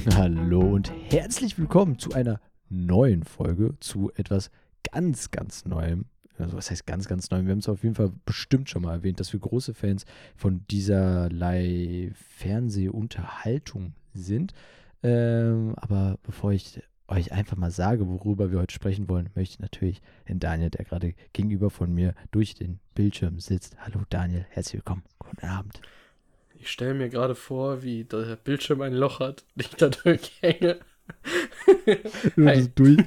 Hallo und herzlich willkommen zu einer neuen Folge, zu etwas ganz, ganz Neuem. Also was heißt ganz, ganz neu? Wir haben es auf jeden Fall bestimmt schon mal erwähnt, dass wir große Fans von dieserlei Fernsehunterhaltung sind. Ähm, aber bevor ich euch einfach mal sage, worüber wir heute sprechen wollen, möchte ich natürlich den Daniel, der gerade gegenüber von mir durch den Bildschirm sitzt. Hallo Daniel, herzlich willkommen. Guten Abend. Ich stelle mir gerade vor, wie der Bildschirm ein Loch hat und ich da durchhänge. du so, durch,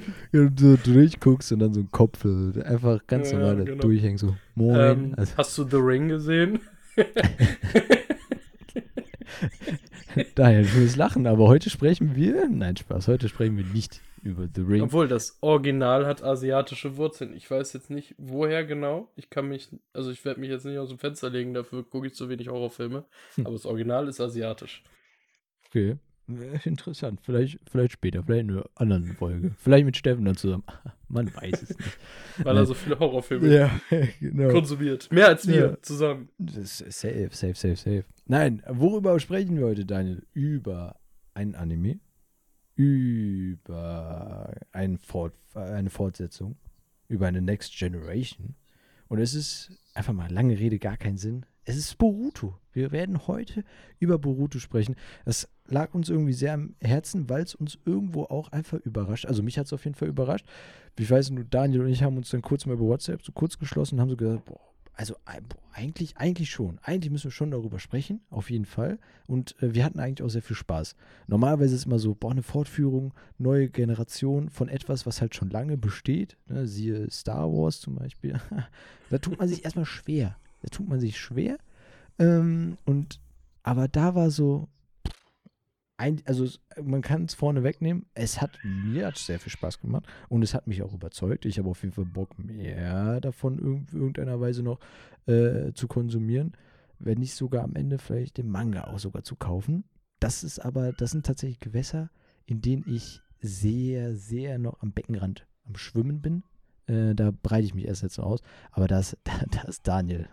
so durchguckst und dann so ein Kopf, einfach ganz Ja, normal genau. durchhängen, so moin. Ähm, also, hast du The Ring gesehen? daher, du wirst lachen, aber heute sprechen wir, nein Spaß, heute sprechen wir nicht über The Ring. Obwohl, das Original hat asiatische Wurzeln. Ich weiß jetzt nicht, woher genau. Ich kann mich, also ich werde mich jetzt nicht aus dem Fenster legen, dafür gucke ich zu wenig Horrorfilme. Hm. Aber das Original ist asiatisch. Okay. Interessant. Vielleicht, vielleicht später, vielleicht in einer anderen Folge. Vielleicht mit Steffen dann zusammen. Man weiß es nicht. Weil er so viele Horrorfilme Ja, genau. konsumiert. Mehr als wir Ja. zusammen. Safe, safe, safe, safe. Nein, worüber sprechen wir heute, Daniel? Über ein Anime, über ein Fort, eine Fortsetzung, über eine Next Generation. Und es ist einfach mal lange Rede, gar keinen Sinn. Es ist Boruto. Wir werden heute über Boruto sprechen. Das lag uns irgendwie sehr am Herzen, weil es uns irgendwo auch einfach überrascht. Also mich hat es auf jeden Fall überrascht. Ich weiß nur, Daniel und ich haben uns dann kurz mal über WhatsApp so kurz geschlossen und haben so gesagt, boah, also boah, eigentlich, eigentlich schon. Eigentlich müssen wir schon darüber sprechen, auf jeden Fall. Und äh, wir hatten eigentlich auch sehr viel Spaß. Normalerweise ist immer so, boah, eine Fortführung, neue Generation von etwas, was halt schon lange besteht. Ne? Siehe Star Wars zum Beispiel. da tut man sich erstmal schwer. Da tut man sich schwer. Ähm, und aber da war so, ein, also man kann es vorne wegnehmen. Es hat mir hat sehr viel Spaß gemacht und es hat mich auch überzeugt. Ich habe auf jeden Fall Bock, mehr davon in irgendeiner Weise noch äh, zu konsumieren. Wenn nicht sogar am Ende vielleicht den Manga auch sogar zu kaufen. Das ist aber, das sind tatsächlich Gewässer, in denen ich sehr, sehr noch am Beckenrand am Schwimmen bin. Äh, da breite ich mich erst jetzt aus. Aber da ist, da, da ist Daniel.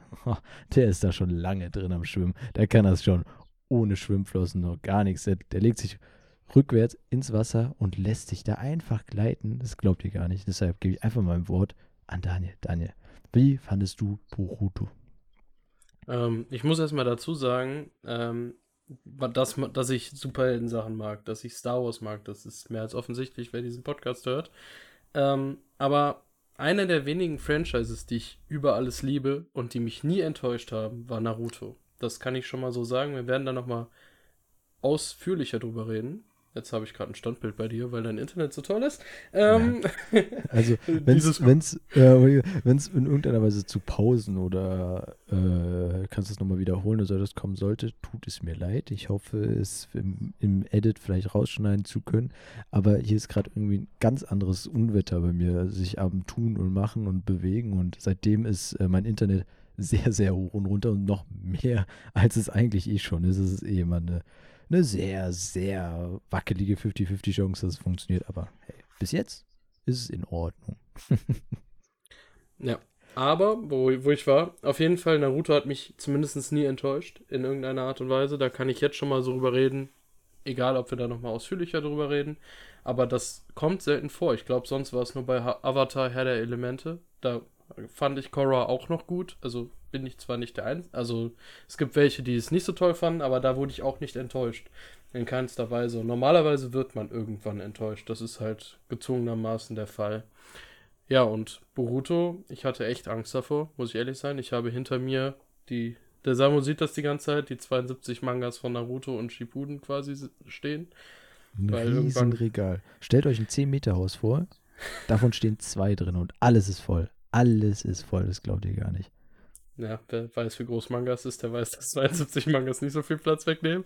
Der ist da schon lange drin am Schwimmen. Der kann das schon ohne Schwimmflossen noch gar nichts. Der, der legt sich rückwärts ins Wasser und lässt sich da einfach gleiten. Das glaubt ihr gar nicht. Deshalb gebe ich einfach mal ein Wort an Daniel. Daniel, wie fandest du Boruto? Ähm, ich muss erstmal dazu sagen, ähm, dass, dass ich Superhelden-Sachen mag, dass ich Star Wars mag. Das ist mehr als offensichtlich, wer diesen Podcast hört. Ähm, aber einer der wenigen Franchises, die ich über alles liebe und die mich nie enttäuscht haben, war Naruto. Das kann ich schon mal so sagen. Wir werden da noch mal ausführlicher drüber reden. Jetzt habe ich gerade ein Standbild bei dir, weil dein Internet so toll ist. Ähm, Also, wenn es wenn's, äh, wenn's in irgendeiner Weise zu Pausen oder äh, kannst du es nochmal wiederholen oder das kommen sollte, tut es mir leid. Ich hoffe, es im, im Edit vielleicht rausschneiden zu können. Aber hier ist gerade irgendwie ein ganz anderes Unwetter bei mir, sich am Tun und Machen und Bewegen. Und seitdem ist äh, mein Internet sehr, sehr hoch und runter und noch mehr, als es eigentlich eh schon ist. Es ist eh immer eine, eine sehr, sehr wackelige 50-50 Chance, dass es funktioniert. Aber hey, bis jetzt ist es in Ordnung. Ja. Aber, wo, wo ich war, auf jeden Fall, Naruto hat mich zumindest nie enttäuscht, in irgendeiner Art und Weise. Da kann ich jetzt schon mal so drüber reden. Egal, ob wir da nochmal ausführlicher drüber reden. Aber das kommt selten vor. Ich glaube, sonst war es nur bei Avatar Herr der Elemente. Da fand ich Korra auch noch gut. Also bin ich zwar nicht der Einzige. Also es gibt welche, die es nicht so toll fanden, aber da wurde ich auch nicht enttäuscht. In keinster Weise. Normalerweise wird man irgendwann enttäuscht. Das ist halt gezwungenermaßen der Fall. Ja, und Boruto, ich hatte echt Angst davor, muss ich ehrlich sein. Ich habe hinter mir die, der Samu sieht das die ganze Zeit, die 72 Mangas von Naruto und Shippuden quasi stehen. Ein Weil riesen irgendwann- Regal. Stellt euch ein 10-Meter-Haus vor. Davon stehen zwei drin und alles ist voll. Alles ist voll, das glaubt ihr gar nicht. Ja, wer weiß, wie groß Mangas ist, der weiß, dass 72 Mangas nicht so viel Platz wegnehmen.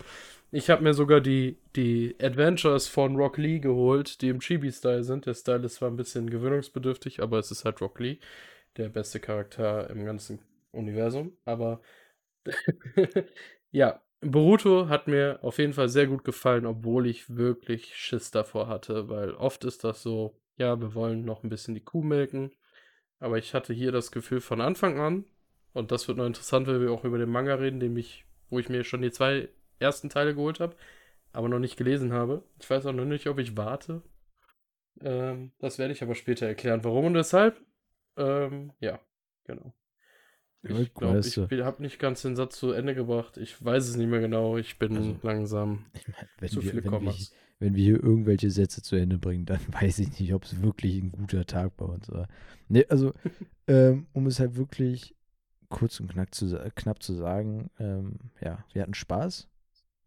Ich habe mir sogar die, die Adventures von Rock Lee geholt, die im Chibi-Style sind. Der Style ist zwar ein bisschen gewöhnungsbedürftig, aber es ist halt Rock Lee, der beste Charakter im ganzen Universum. Aber ja, Boruto hat mir auf jeden Fall sehr gut gefallen, obwohl ich wirklich Schiss davor hatte, weil oft ist das so, ja, wir wollen noch ein bisschen die Kuh melken. Aber ich hatte hier das Gefühl von Anfang an, und das wird noch interessant, wenn wir auch über den Manga reden, den ich, wo ich mir schon die zwei ersten Teile geholt habe. aber noch nicht gelesen habe. Ich weiß auch noch nicht, ob ich warte. Ähm, das werde ich aber später erklären, warum und weshalb. Ähm, ja, genau. Ich glaube, ich habe nicht ganz den Satz zu Ende gebracht. Ich weiß es nicht mehr genau. Ich bin also, langsam ich mein, zu wir, viele wir, wenn wir hier irgendwelche Sätze zu Ende bringen, dann weiß ich nicht, ob es wirklich ein guter Tag bei uns war. Nee, also, ähm, um es halt wirklich kurz und knapp zu, knapp zu sagen, ähm, ja, wir hatten Spaß.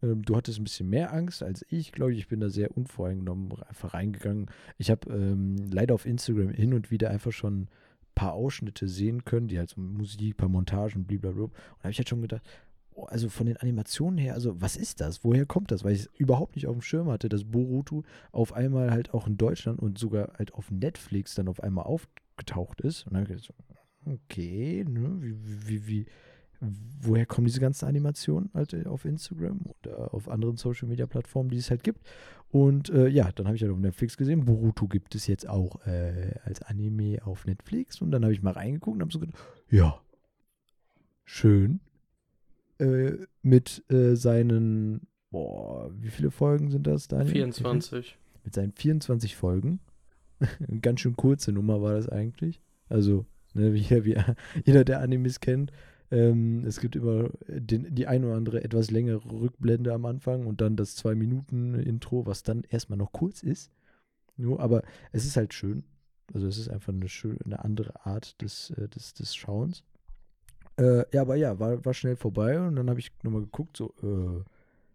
Ähm, du hattest ein bisschen mehr Angst als ich, glaube ich. Ich bin da sehr unvoreingenommen einfach reingegangen. Ich habe ähm, leider auf Instagram hin und wieder einfach schon ein paar Ausschnitte sehen können, die halt so Musik, paar Montagen, blablabla. Und da habe ich halt schon gedacht, also von den Animationen her, also was ist das? Woher kommt das? Weil ich es überhaupt nicht auf dem Schirm hatte, dass Boruto auf einmal halt auch in Deutschland und sogar halt auf Netflix dann auf einmal aufgetaucht ist. Und dann habe ich gedacht, okay, ne, wie, wie, wie, woher kommen diese ganzen Animationen halt äh, auf Instagram oder auf anderen Social Media Plattformen, die es halt gibt. Und äh, ja, dann habe ich halt auf Netflix gesehen, Boruto gibt es jetzt auch äh, als Anime auf Netflix. Und dann habe ich mal reingeguckt und habe so gedacht, ja, schön. Äh, mit äh, seinen, boah, wie viele Folgen sind das, Daniel? 24. Mit seinen 24 Folgen. Ganz schön kurze Nummer war das eigentlich. Also, ne, wie, wie jeder, der Animes kennt, ähm, es gibt immer den, die ein oder andere etwas längere Rückblende am Anfang und dann das zwei Minuten Intro, was dann erstmal noch kurz ist. Nur, aber es ist halt schön. Also es ist einfach eine schöne, eine andere Art des, äh, des, des Schauens. Äh, ja, aber ja, war, war schnell vorbei und dann habe ich nochmal geguckt, so, äh,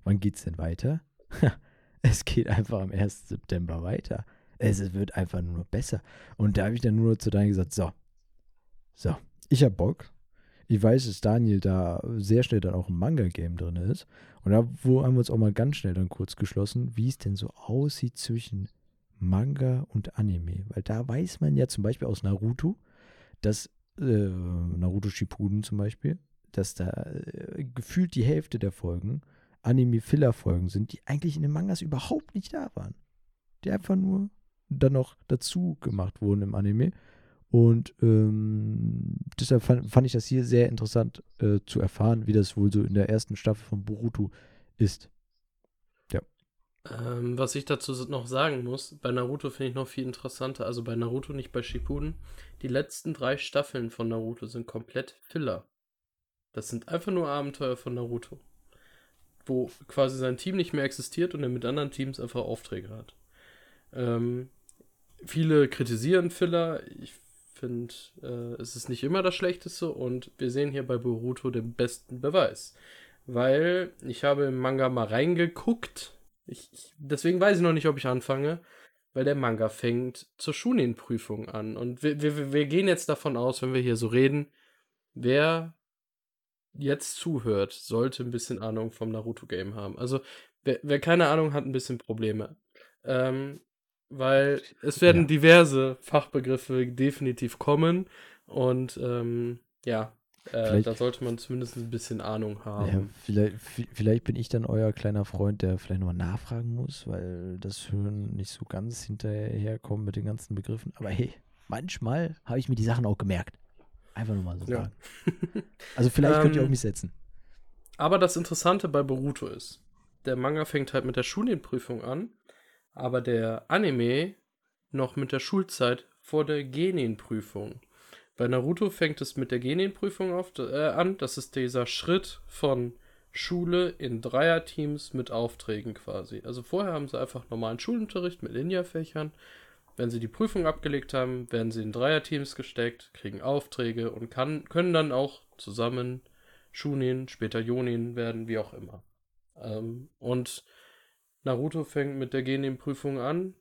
wann geht's denn weiter? es geht einfach am 1. September weiter. Es wird einfach nur noch besser. Und da habe ich dann nur zu Daniel gesagt, so, so, ich habe Bock, ich weiß, dass Daniel da sehr schnell dann auch ein Manga-Game drin ist. Und da wo haben wir uns auch mal ganz schnell dann kurz geschlossen, wie es denn so aussieht zwischen Manga und Anime. Weil da weiß man ja zum Beispiel aus Naruto, dass äh, Naruto Shippuden zum Beispiel, dass da äh, gefühlt die Hälfte der Folgen Anime-Filler-Folgen sind, die eigentlich in den Mangas überhaupt nicht da waren. Die einfach nur dann noch dazu gemacht wurden im Anime. Und ähm, deshalb fand, fand, ich das hier sehr interessant äh, zu erfahren, wie das wohl so in der ersten Staffel von Boruto ist. Ähm, was ich dazu noch sagen muss, bei Naruto finde ich noch viel interessanter, also bei Naruto, nicht bei Shippuden. Die letzten drei Staffeln von Naruto sind komplett Filler. Das sind einfach nur Abenteuer von Naruto. Wo quasi sein Team nicht mehr existiert und er mit anderen Teams einfach Aufträge hat. Ähm, viele kritisieren Filler. Ich finde, äh, es ist nicht immer das Schlechteste und wir sehen hier bei Boruto den besten Beweis. Weil ich habe im Manga mal reingeguckt. Ich, ich, deswegen weiß ich noch nicht, ob ich anfange, weil der Manga fängt zur Shunin-Prüfung an. Und wir, wir, wir gehen jetzt davon aus, wenn wir hier so reden, wer jetzt zuhört, sollte ein bisschen Ahnung vom Naruto-Game haben. Also, wer, wer, keine Ahnung hat, ein bisschen Probleme. Ähm, weil es werden ja. diverse Fachbegriffe definitiv kommen und ähm, ja, äh, da sollte man zumindest ein bisschen Ahnung haben. Ja, vielleicht, vielleicht bin ich dann euer kleiner Freund, der vielleicht nochmal nachfragen muss, weil das Hören nicht so ganz hinterherkommt mit den ganzen Begriffen. Aber hey, manchmal habe ich mir die Sachen auch gemerkt. Einfach nur mal so ja. sagen. Also vielleicht könnt ihr ähm, mich setzen. Aber das Interessante bei Boruto ist, der Manga fängt halt mit der Schulenprüfung an aber der Anime noch mit der Schulzeit vor der Geninprüfung. Bei Naruto fängt es mit der Geninprüfung auf, äh, an. Das ist dieser Schritt von Schule in Dreierteams mit Aufträgen quasi. Also vorher haben sie einfach normalen Schulunterricht mit Ninja-Fächern. Wenn sie die Prüfung abgelegt haben, werden sie in Dreierteams gesteckt, kriegen Aufträge und kann, können dann auch zusammen Shunin, später Jonin werden, wie auch immer. Ähm, und Naruto fängt mit der Genin-Prüfung an.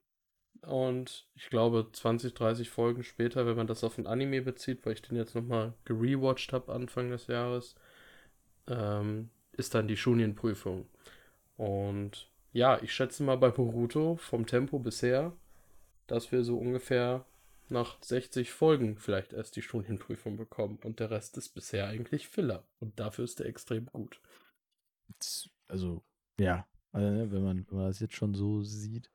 Und ich glaube, 20, 30 Folgen später, wenn man das auf ein Anime bezieht, weil ich den jetzt nochmal gerewatcht habe Anfang des Jahres, ähm, ist dann die Shunin-Prüfung. Und ja, ich schätze mal bei Boruto vom Tempo bisher, dass wir so ungefähr nach 60 Folgen vielleicht erst die Shunin-Prüfung bekommen. Und der Rest ist bisher eigentlich Filler. Und dafür ist er extrem gut. Also, ja, ne, wenn, man, wenn man das jetzt schon so sieht.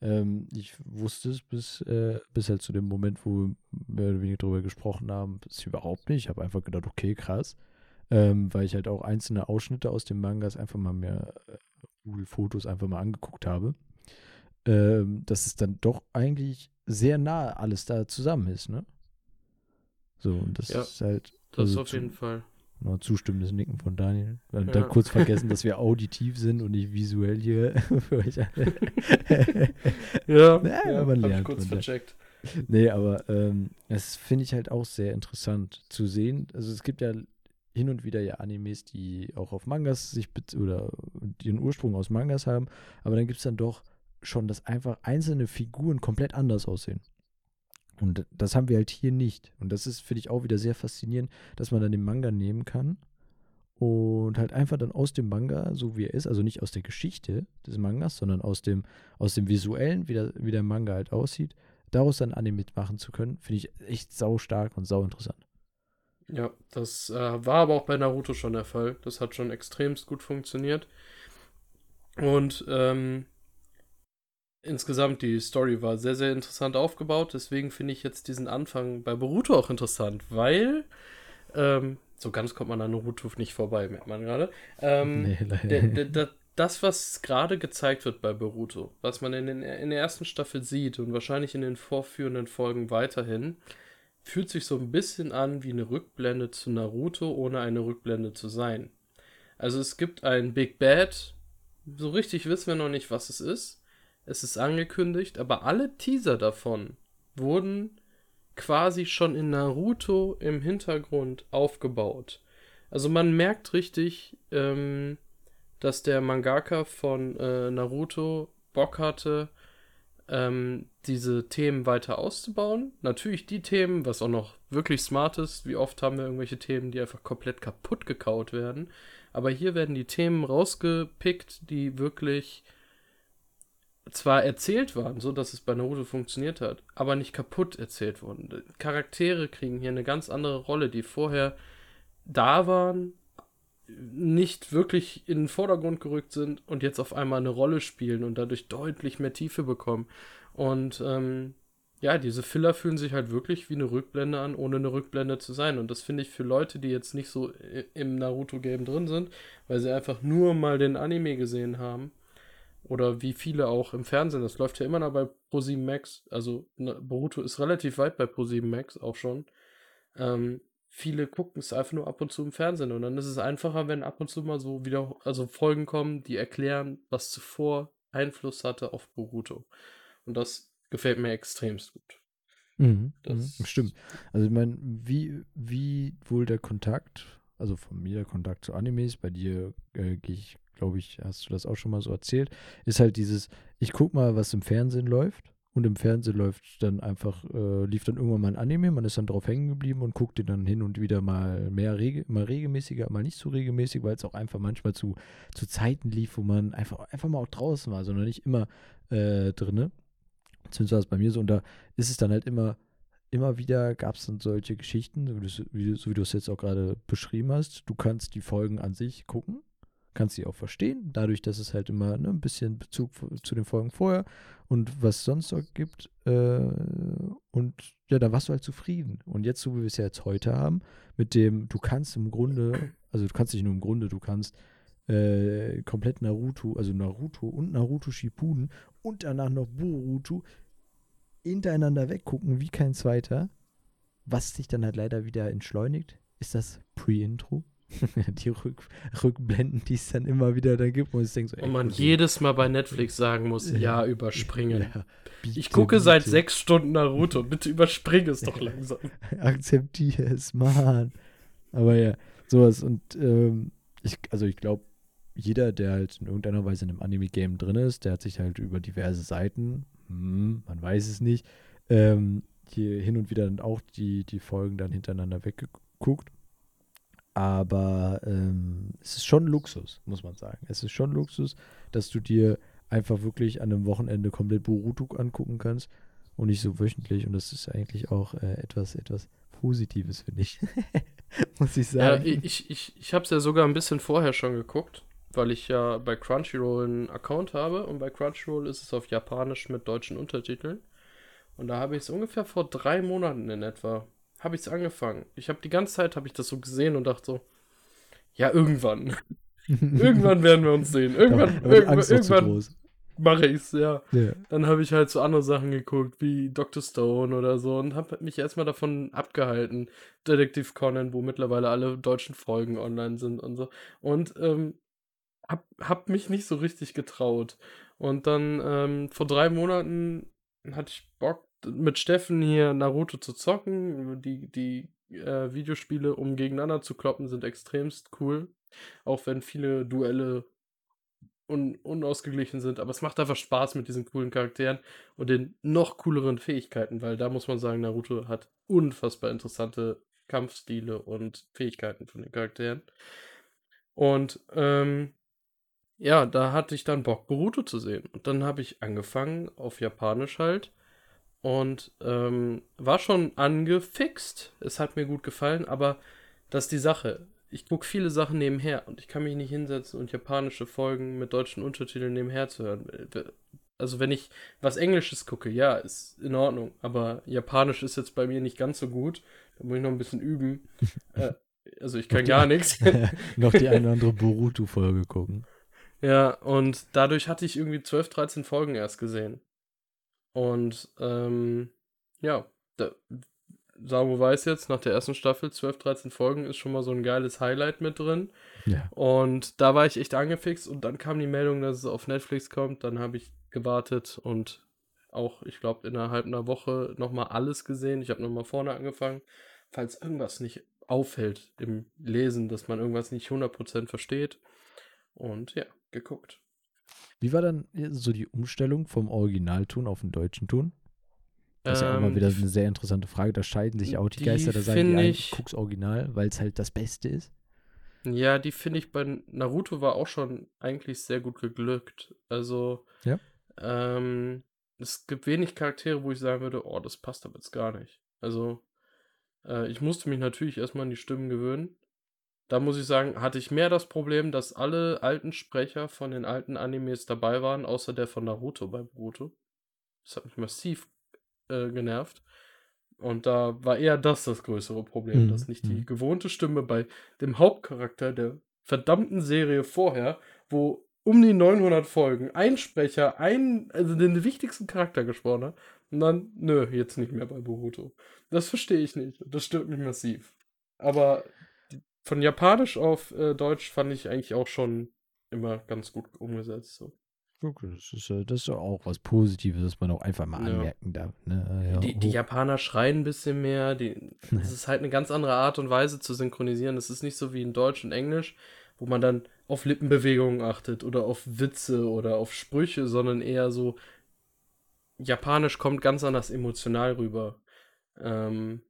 Ähm, ich wusste es bis, äh, bis halt zu dem Moment, wo wir mehr oder weniger darüber gesprochen haben, ist überhaupt nicht. Ich habe einfach gedacht, okay, krass. Ähm, weil ich halt auch einzelne Ausschnitte aus dem Mangas einfach mal mir äh, Google Fotos einfach mal angeguckt habe, ähm, dass es dann doch eigentlich sehr nah alles da zusammen ist, ne? So, und das Ja, ist halt. Das also auf jeden Fall. Noch zustimmendes Nicken von Daniel. Wir haben Ja. dann kurz vergessen, dass wir auditiv sind und nicht visuell hier für euch alle. Ja, Ja, man hab ich lernt, kurz lernt. vercheckt. Nee, aber ähm, das finde ich halt auch sehr interessant zu sehen. Also es gibt ja hin und wieder ja Animes, die auch auf Mangas sich oder ihren Ursprung aus Mangas haben, aber dann gibt es dann doch schon, dass einfach einzelne Figuren komplett anders aussehen. Und das haben wir halt hier nicht. Und das ist, finde ich, auch wieder sehr faszinierend, dass man dann den Manga nehmen kann und halt einfach dann aus dem Manga, so wie er ist, also nicht aus der Geschichte des Mangas, sondern aus dem, aus dem Visuellen, wie der, wie der Manga halt aussieht, daraus dann Anime mitmachen zu können, finde ich echt sau stark und sau interessant. Ja, das äh, war aber auch bei Naruto schon der Fall. Das hat schon extremst gut funktioniert. Und ähm, insgesamt die Story war sehr, sehr interessant aufgebaut. Deswegen finde ich jetzt diesen Anfang bei Boruto auch interessant, weil ähm, so ganz kommt man an Naruto nicht vorbei, merkt man gerade. Ähm, nee, das, was gerade gezeigt wird bei Boruto, was man in, den, in der ersten Staffel sieht und wahrscheinlich in den vorführenden Folgen weiterhin, fühlt sich so ein bisschen an wie eine Rückblende zu Naruto, ohne eine Rückblende zu sein. Also es gibt ein Big Bad, so richtig wissen wir noch nicht, was es ist. Es ist angekündigt, aber alle Teaser davon wurden quasi schon in Naruto im Hintergrund aufgebaut. Also man merkt richtig, ähm, dass der Mangaka von äh, Naruto Bock hatte, ähm, diese Themen weiter auszubauen. Natürlich die Themen, was auch noch wirklich smart ist. Wie oft haben wir irgendwelche Themen, die einfach komplett kaputt gekaut werden. Aber hier werden die Themen rausgepickt, die wirklich zwar erzählt waren, so dass es bei Naruto funktioniert hat, aber nicht kaputt erzählt wurden. Charaktere kriegen hier eine ganz andere Rolle, die vorher da waren, nicht wirklich in den Vordergrund gerückt sind und jetzt auf einmal eine Rolle spielen und dadurch deutlich mehr Tiefe bekommen. Und ähm, ja, diese Filler fühlen sich halt wirklich wie eine Rückblende an, ohne eine Rückblende zu sein. Und das finde ich für Leute, die jetzt nicht so im Naruto-Game drin sind, weil sie einfach nur mal den Anime gesehen haben, oder wie viele auch im Fernsehen, das läuft ja immer noch bei Pro7 Max, also ne, Boruto ist relativ weit bei Pro7 Max auch schon. Ähm, viele gucken es einfach nur ab und zu im Fernsehen und dann ist es einfacher, wenn ab und zu mal so wieder, also Folgen kommen, die erklären, was zuvor Einfluss hatte auf Boruto. Und das gefällt mir extremst gut. Mhm, Das- mhm, stimmt. Also ich meine, wie, wie wohl der Kontakt, also von mir Kontakt zu Animes, bei dir äh, gehe ich, glaube ich, hast du das auch schon mal so erzählt, ist halt dieses, ich guck mal, was im Fernsehen läuft. Und im Fernsehen läuft dann einfach, äh, lief dann irgendwann mal ein Anime, man ist dann drauf hängen geblieben und guckt den dann hin und wieder mal mehr rege, mal regelmäßiger, mal nicht so regelmäßig, weil es auch einfach manchmal zu, zu Zeiten lief, wo man einfach, einfach mal auch draußen war, sondern nicht immer äh, drinne. Zumindest war es bei mir so. Und da ist es dann halt immer, immer wieder gab es dann solche Geschichten, so wie du es- jetzt auch gerade beschrieben hast. Du kannst die Folgen an sich gucken, kannst sie auch verstehen, dadurch, dass es halt immer ne, ein bisschen Bezug zu den Folgen vorher und was sonst so gibt. Äh, und ja, da warst du halt zufrieden. Und jetzt, so wie wir es ja jetzt heute haben, mit dem, du kannst im Grunde, also du kannst nicht nur im Grunde, du kannst äh, komplett Naruto, also Naruto und Naruto Shippuden und danach noch Boruto hintereinander weggucken wie kein zweiter. Was sich dann halt leider wieder entschleunigt, ist das Pre-Intro. die Rück Rückblenden, die es dann immer wieder da gibt, wo ich denke so, ey, Und man Cousin, jedes Mal bei Netflix sagen muss, Ja. überspringen. ja, bitte, Ich gucke seit bitte. sechs Stunden Naruto, bitte überspring es doch langsam. akzeptiere es, Mann. Aber ja, sowas. Und ähm, ich, also ich glaube, jeder, der halt in irgendeiner Weise in einem Anime-Game drin ist, der hat sich halt über diverse Seiten, hm, man weiß es nicht, ähm, hier hin und wieder dann auch die, die Folgen dann hintereinander weggeguckt. Aber ähm, es ist schon Luxus, muss man sagen. Es ist schon Luxus, dass du dir einfach wirklich an einem Wochenende komplett Boruto angucken kannst und nicht so wöchentlich. Und das ist eigentlich auch äh, etwas, etwas Positives, finde ich. Muss ich Ja, sagen. ich, ich, ich habe es ja sogar ein bisschen vorher schon geguckt, weil ich ja bei Crunchyroll einen Account habe und bei Crunchyroll ist es auf Japanisch mit deutschen Untertiteln. Und da habe ich es ungefähr vor drei Monaten in etwa, habe ich es angefangen. Ich habe die ganze Zeit, habe ich das so gesehen und dachte so, ja, irgendwann. irgendwann werden wir uns sehen. Irgendwann, die irgendwann, irgendwann mache ich's, ja. Ja. Dann habe ich halt so andere Sachen geguckt, wie Dr. Stone oder so und habe mich erstmal davon abgehalten. Detective Conan, wo mittlerweile alle deutschen Folgen online sind und so. Und ähm, hab, hab mich nicht so richtig getraut. Und dann ähm, vor drei Monaten hatte ich Bock, mit Steffen hier Naruto zu zocken. Die, die äh, Videospiele, um gegeneinander zu kloppen, sind extremst cool. Auch wenn viele Duelle un unausgeglichen sind. Aber es macht einfach Spaß mit diesen coolen Charakteren und den noch cooleren Fähigkeiten, weil da muss man sagen, Naruto hat unfassbar interessante Kampfstile und Fähigkeiten von den Charakteren. Und ähm, ja, da hatte ich dann Bock, Boruto zu sehen. Und dann habe ich angefangen, auf Japanisch halt. Und ähm, war schon angefixt. Es hat mir gut gefallen, aber das ist die Sache. Ich gucke viele Sachen nebenher und ich kann mich nicht hinsetzen und japanische Folgen mit deutschen Untertiteln nebenher zu hören. Also wenn ich was Englisches gucke, ja, ist in Ordnung. Aber Japanisch ist jetzt bei mir nicht ganz so gut. Da muss ich noch ein bisschen üben. äh, also ich kann gar nichts. Noch die eine oder andere Boruto-Folge gucken. Ja, und dadurch hatte ich irgendwie 12, 13 Folgen erst gesehen. Und ähm, ja, da, Sabo weiß jetzt, nach der ersten Staffel, 12, 13 Folgen ist schon mal so ein geiles Highlight mit drin. Ja. Und da war ich echt angefixt und dann kam die Meldung, dass es auf Netflix kommt. Dann habe ich gewartet und auch, ich glaube, innerhalb einer Woche nochmal alles gesehen. Ich habe nochmal vorne angefangen, falls irgendwas nicht auffällt im Lesen, dass man irgendwas nicht 100% versteht. Und ja, geguckt. Wie war dann so die Umstellung vom Originalton auf den deutschen Ton? Das ist ja auch mal Ähm, wieder eine sehr interessante Frage. Da scheiden sich auch die die Geister. Da sagen die einen, ich- guck's Original, weil es halt das Beste ist. Ja, die finde ich bei Naruto war auch schon eigentlich sehr gut geglückt. Also, Ja. ähm, es gibt wenig Charaktere, wo ich sagen würde, oh, das passt aber jetzt gar nicht. Also, äh, ich musste mich natürlich erstmal an die Stimmen gewöhnen. Da muss ich sagen, hatte ich mehr das Problem, dass alle alten Sprecher von den alten Animes dabei waren, außer der von Naruto bei Boruto. Das hat mich massiv äh, genervt. Und da war eher das das größere Problem, Mhm, dass nicht die mhm. gewohnte Stimme bei dem Hauptcharakter der verdammten Serie vorher, wo um die 900 Folgen ein Sprecher, ein, also den wichtigsten Charakter gesprochen hat, und dann, nö, jetzt nicht mehr bei Boruto. Das verstehe ich nicht. Das stört mich massiv. Aber von Japanisch auf äh, Deutsch fand ich eigentlich auch schon immer ganz gut umgesetzt. So. Okay, das ist, das ist auch was Positives, was man auch einfach mal Ja. anmerken darf. Ne? Ja, Die, die Japaner schreien ein bisschen mehr. Die, es ist halt eine ganz andere Art und Weise zu synchronisieren. Es ist nicht so wie in Deutsch und Englisch, wo man dann auf Lippenbewegungen achtet oder auf Witze oder auf Sprüche, sondern eher so. Japanisch kommt ganz anders emotional rüber. Ähm,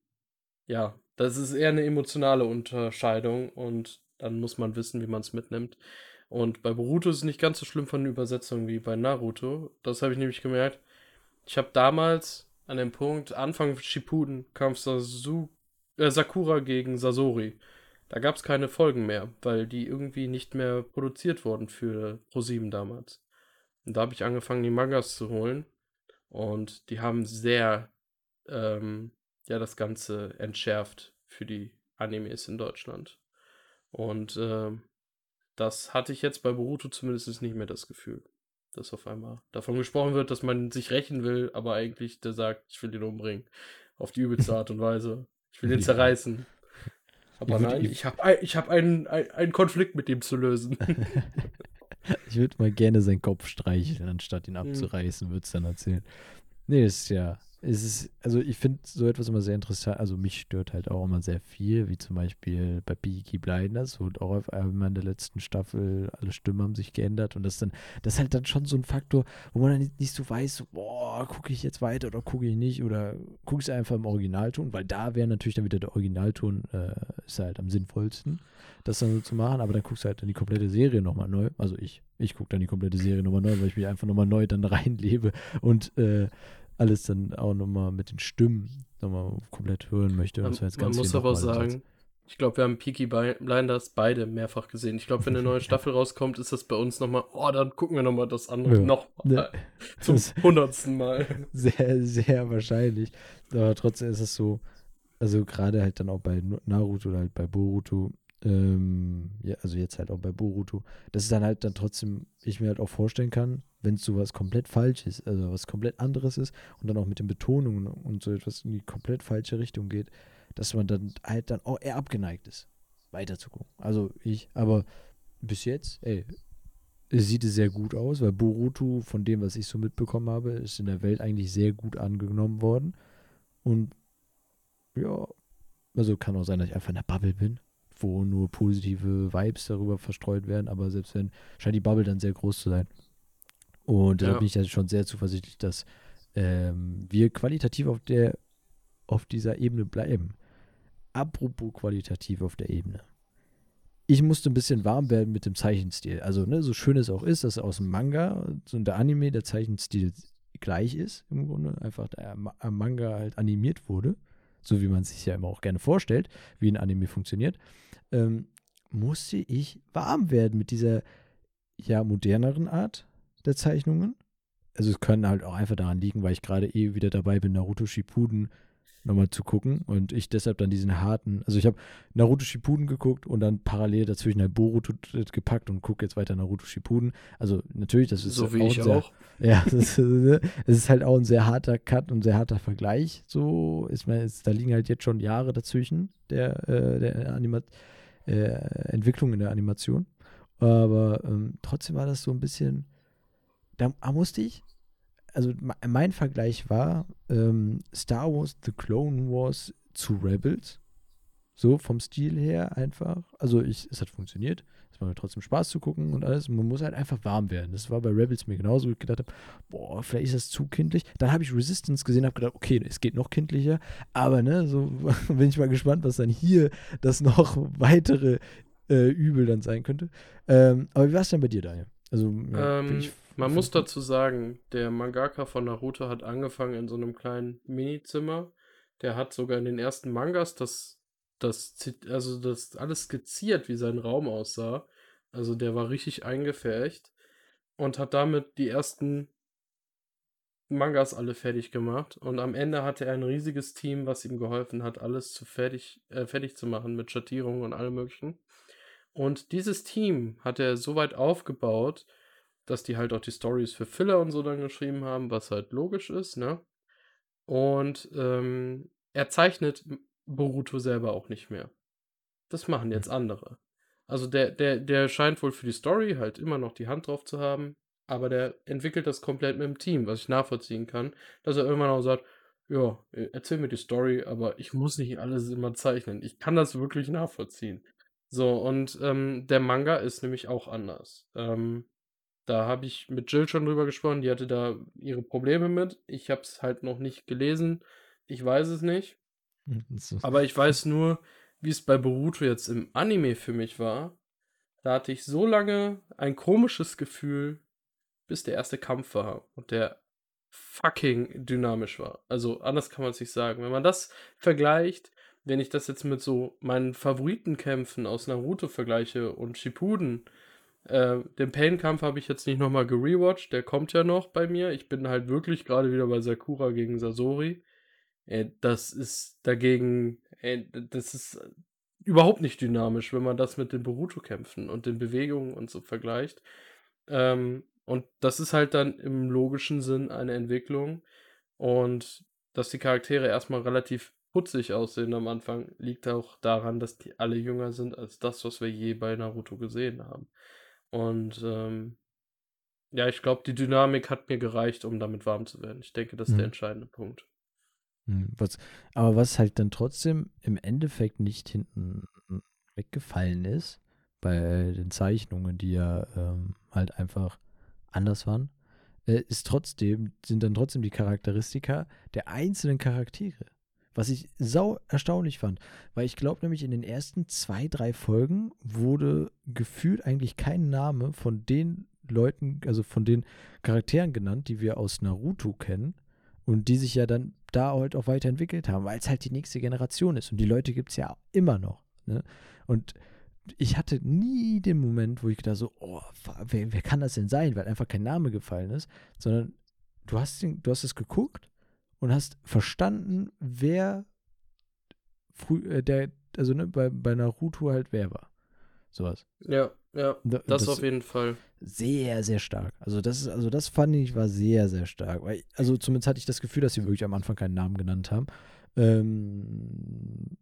ja, das ist eher eine emotionale Unterscheidung und dann muss man wissen, wie man es mitnimmt. Und bei Boruto ist es nicht ganz so schlimm von den Übersetzungen wie bei Naruto. Das habe ich nämlich gemerkt. Ich habe damals an dem Punkt, Anfang Shippuden, kam Sasu, äh, Sakura gegen Sasori. Da gab es keine Folgen mehr, weil die irgendwie nicht mehr produziert wurden für ProSieben damals. Und da habe ich angefangen, die Mangas zu holen. Und die haben sehr, ähm, ja, das Ganze entschärft für die Animes in Deutschland. Und ähm, das hatte ich jetzt bei Boruto zumindest nicht mehr das Gefühl, dass auf einmal davon gesprochen wird, dass man sich rächen will, aber eigentlich der sagt, ich will ihn umbringen. Auf die übelste Art und Weise. Ich will ihn Ja. zerreißen. Aber Ich nein, ich- habe ich hab einen, ein- einen Konflikt mit ihm zu lösen. Ich würde mal gerne seinen Kopf streicheln, anstatt ihn Mhm. abzureißen, würde es dann erzählen. Nee, ist ja, es ist, also ich finde so etwas immer sehr interessant, also mich stört halt auch immer sehr viel, wie zum Beispiel bei Peaky Blinders, wo auch auf einmal in der letzten Staffel alle Stimmen haben sich geändert und das dann, das ist halt dann schon so ein Faktor, wo man dann nicht- nicht so weiß, so, boah, gucke ich jetzt weiter oder gucke ich nicht oder gucke ich einfach im Originalton, weil da wäre natürlich dann wieder der Originalton, äh, ist halt am sinnvollsten das dann so zu machen, aber dann guckst du halt dann die komplette Serie nochmal neu. Also ich, ich gucke dann die komplette Serie nochmal neu, weil ich mich einfach nochmal neu dann reinlebe und äh, alles dann auch nochmal mit den Stimmen nochmal komplett hören möchte. Man, man muss aber auch sagen, ich glaube, wir haben Peaky Blinders beide mehrfach gesehen. Ich glaube, wenn eine neue Staffel rauskommt, ist das bei uns nochmal, oh, dann gucken wir nochmal das andere Ja. nochmal. Ne. Zum hundertsten Mal. Sehr, sehr wahrscheinlich. Aber trotzdem ist es so, also gerade halt dann auch bei Naruto oder halt bei Boruto, ähm, ja, also jetzt halt auch bei Boruto, dass es dann halt dann trotzdem, ich mir halt auch vorstellen kann, wenn es sowas komplett falsch ist, also was komplett anderes ist und dann auch mit den Betonungen und so etwas in die komplett falsche Richtung geht, dass man dann halt dann auch eher abgeneigt ist, weiterzugucken. Also ich, aber bis jetzt, ey, sieht es sehr gut aus, weil Boruto, von dem, was ich so mitbekommen habe, ist in der Welt eigentlich sehr gut angenommen worden. Und ja, also kann auch sein, dass ich einfach in der Bubble bin, wo nur positive Vibes darüber verstreut werden, aber selbst wenn, scheint die Bubble dann sehr groß zu sein. Und da bin ich ja schon sehr zuversichtlich, dass ähm, wir qualitativ auf der, auf dieser Ebene bleiben. Apropos qualitativ auf der Ebene ich musste ein bisschen warm werden mit dem Zeichenstil. Also, ne, so schön es auch ist, dass aus dem Manga so der Anime der Zeichenstil gleich ist, im Grunde. Einfach der Manga halt animiert wurde, so wie man sich ja immer auch gerne vorstellt, wie ein Anime funktioniert, ähm, musste ich warm werden mit dieser ja moderneren Art der Zeichnungen. Also es kann halt auch einfach daran liegen, weil ich gerade eh wieder dabei bin, Naruto Shippuden nochmal zu gucken und ich deshalb dann diesen harten, also ich habe Naruto Shippuden geguckt und dann parallel dazwischen halt Boruto gepackt und gucke jetzt weiter Naruto Shippuden. Also natürlich, das ist so wie ich sehr, auch. Ja, es ist, ist, halt auch ein sehr harter Cut und sehr harter Vergleich. So ist man jetzt, da liegen halt jetzt schon Jahre dazwischen der, äh, der Anima äh, Entwicklung in der Animation. Aber ähm, trotzdem war das so ein bisschen, da musste ich also mein Vergleich war ähm, Star Wars The Clone Wars zu Rebels. So vom Stil her einfach. Also ich, es hat funktioniert. Es war mir trotzdem Spaß zu gucken und alles. Man muss halt einfach warm werden. Das war bei Rebels mir genauso, wo ich gedacht habe, boah, vielleicht ist das zu kindlich. Dann habe ich Resistance gesehen, habe gedacht, okay, es geht noch kindlicher. Aber ne, so bin ich mal gespannt, was dann hier das noch weitere äh, Übel dann sein könnte. Ähm, aber wie war es denn bei dir, Daniel? Also ja, ähm, man muss dazu sagen, der Mangaka von Naruto hat angefangen in so einem kleinen Minizimmer. Der hat sogar in den ersten Mangas das, das, also das alles skizziert, wie sein Raum aussah. Also der war richtig eingefärcht und hat damit die ersten Mangas alle fertig gemacht. Und am Ende hatte er ein riesiges Team, was ihm geholfen hat, alles zu fertig, äh, fertig zu machen mit Schattierungen und allem möglichen. Und dieses Team hat er so weit aufgebaut, dass die halt auch die Stories für Filler und so dann geschrieben haben, was halt logisch ist, ne? Und ähm, er zeichnet Boruto selber auch nicht mehr. Das machen jetzt andere. Also der, der, der scheint wohl für die Story halt immer noch die Hand drauf zu haben, aber der entwickelt das komplett mit dem Team, was ich nachvollziehen kann, dass er irgendwann auch sagt, ja, erzähl mir die Story, aber ich muss nicht alles immer zeichnen. Ich kann das wirklich nachvollziehen. So, und ähm, der Manga ist nämlich auch anders. Ähm, da habe ich mit Jill schon drüber gesprochen, die hatte da ihre Probleme mit. Ich habe es halt noch nicht gelesen. Ich weiß es nicht. Hm, Aber ich weiß nur, wie es bei Boruto jetzt im Anime für mich war. Da hatte ich so lange ein komisches Gefühl, bis der erste Kampf war und der fucking dynamisch war. Also anders kann man es nicht sagen. Wenn man das vergleicht, wenn ich das jetzt mit so meinen Favoritenkämpfen aus Naruto vergleiche und Shippuden, äh, den Pain-Kampf habe ich jetzt nicht nochmal gerewatcht, der kommt ja noch bei mir. Ich bin halt wirklich gerade wieder bei Sakura gegen Sasori. Äh, das ist dagegen, äh, das ist überhaupt nicht dynamisch, wenn man das mit den Boruto-Kämpfen und den Bewegungen und so vergleicht. Ähm, und das ist halt dann im logischen Sinn eine Entwicklung. Und dass die Charaktere erstmal relativ putzig aussehen am Anfang, liegt auch daran, dass die alle jünger sind als das, was wir je bei Naruto gesehen haben. Und ähm, ja, ich glaube, die Dynamik hat mir gereicht, um damit warm zu werden. Ich denke, das ist mhm. der entscheidende Punkt. Mhm, was, aber was halt dann trotzdem im Endeffekt nicht hinten weggefallen ist, bei den Zeichnungen, die ja ähm, halt einfach anders waren, äh, ist trotzdem, sind dann trotzdem die Charakteristika der einzelnen Charaktere. Was ich sau erstaunlich fand, weil ich glaube nämlich in den ersten zwei, drei Folgen wurde gefühlt eigentlich kein Name von den Leuten, also von den Charakteren genannt, die wir aus Naruto kennen und die sich ja dann da halt auch weiterentwickelt haben, weil es halt die nächste Generation ist und die Leute gibt es ja immer noch. Ne? Und ich hatte nie den Moment, wo ich da so, oh, wer, wer, kann das denn sein, weil einfach kein Name gefallen ist, sondern du hast, den, du hast es geguckt und hast verstanden, wer früh, äh, der also ne, bei, bei Naruto halt wer war. Sowas. Ja, ja, Da- das, auf jeden Fall. sehr, sehr stark. Also das ist, also das fand ich war sehr, sehr stark. Weil, also zumindest hatte ich das Gefühl, dass sie wirklich am Anfang keinen Namen genannt haben. Ähm,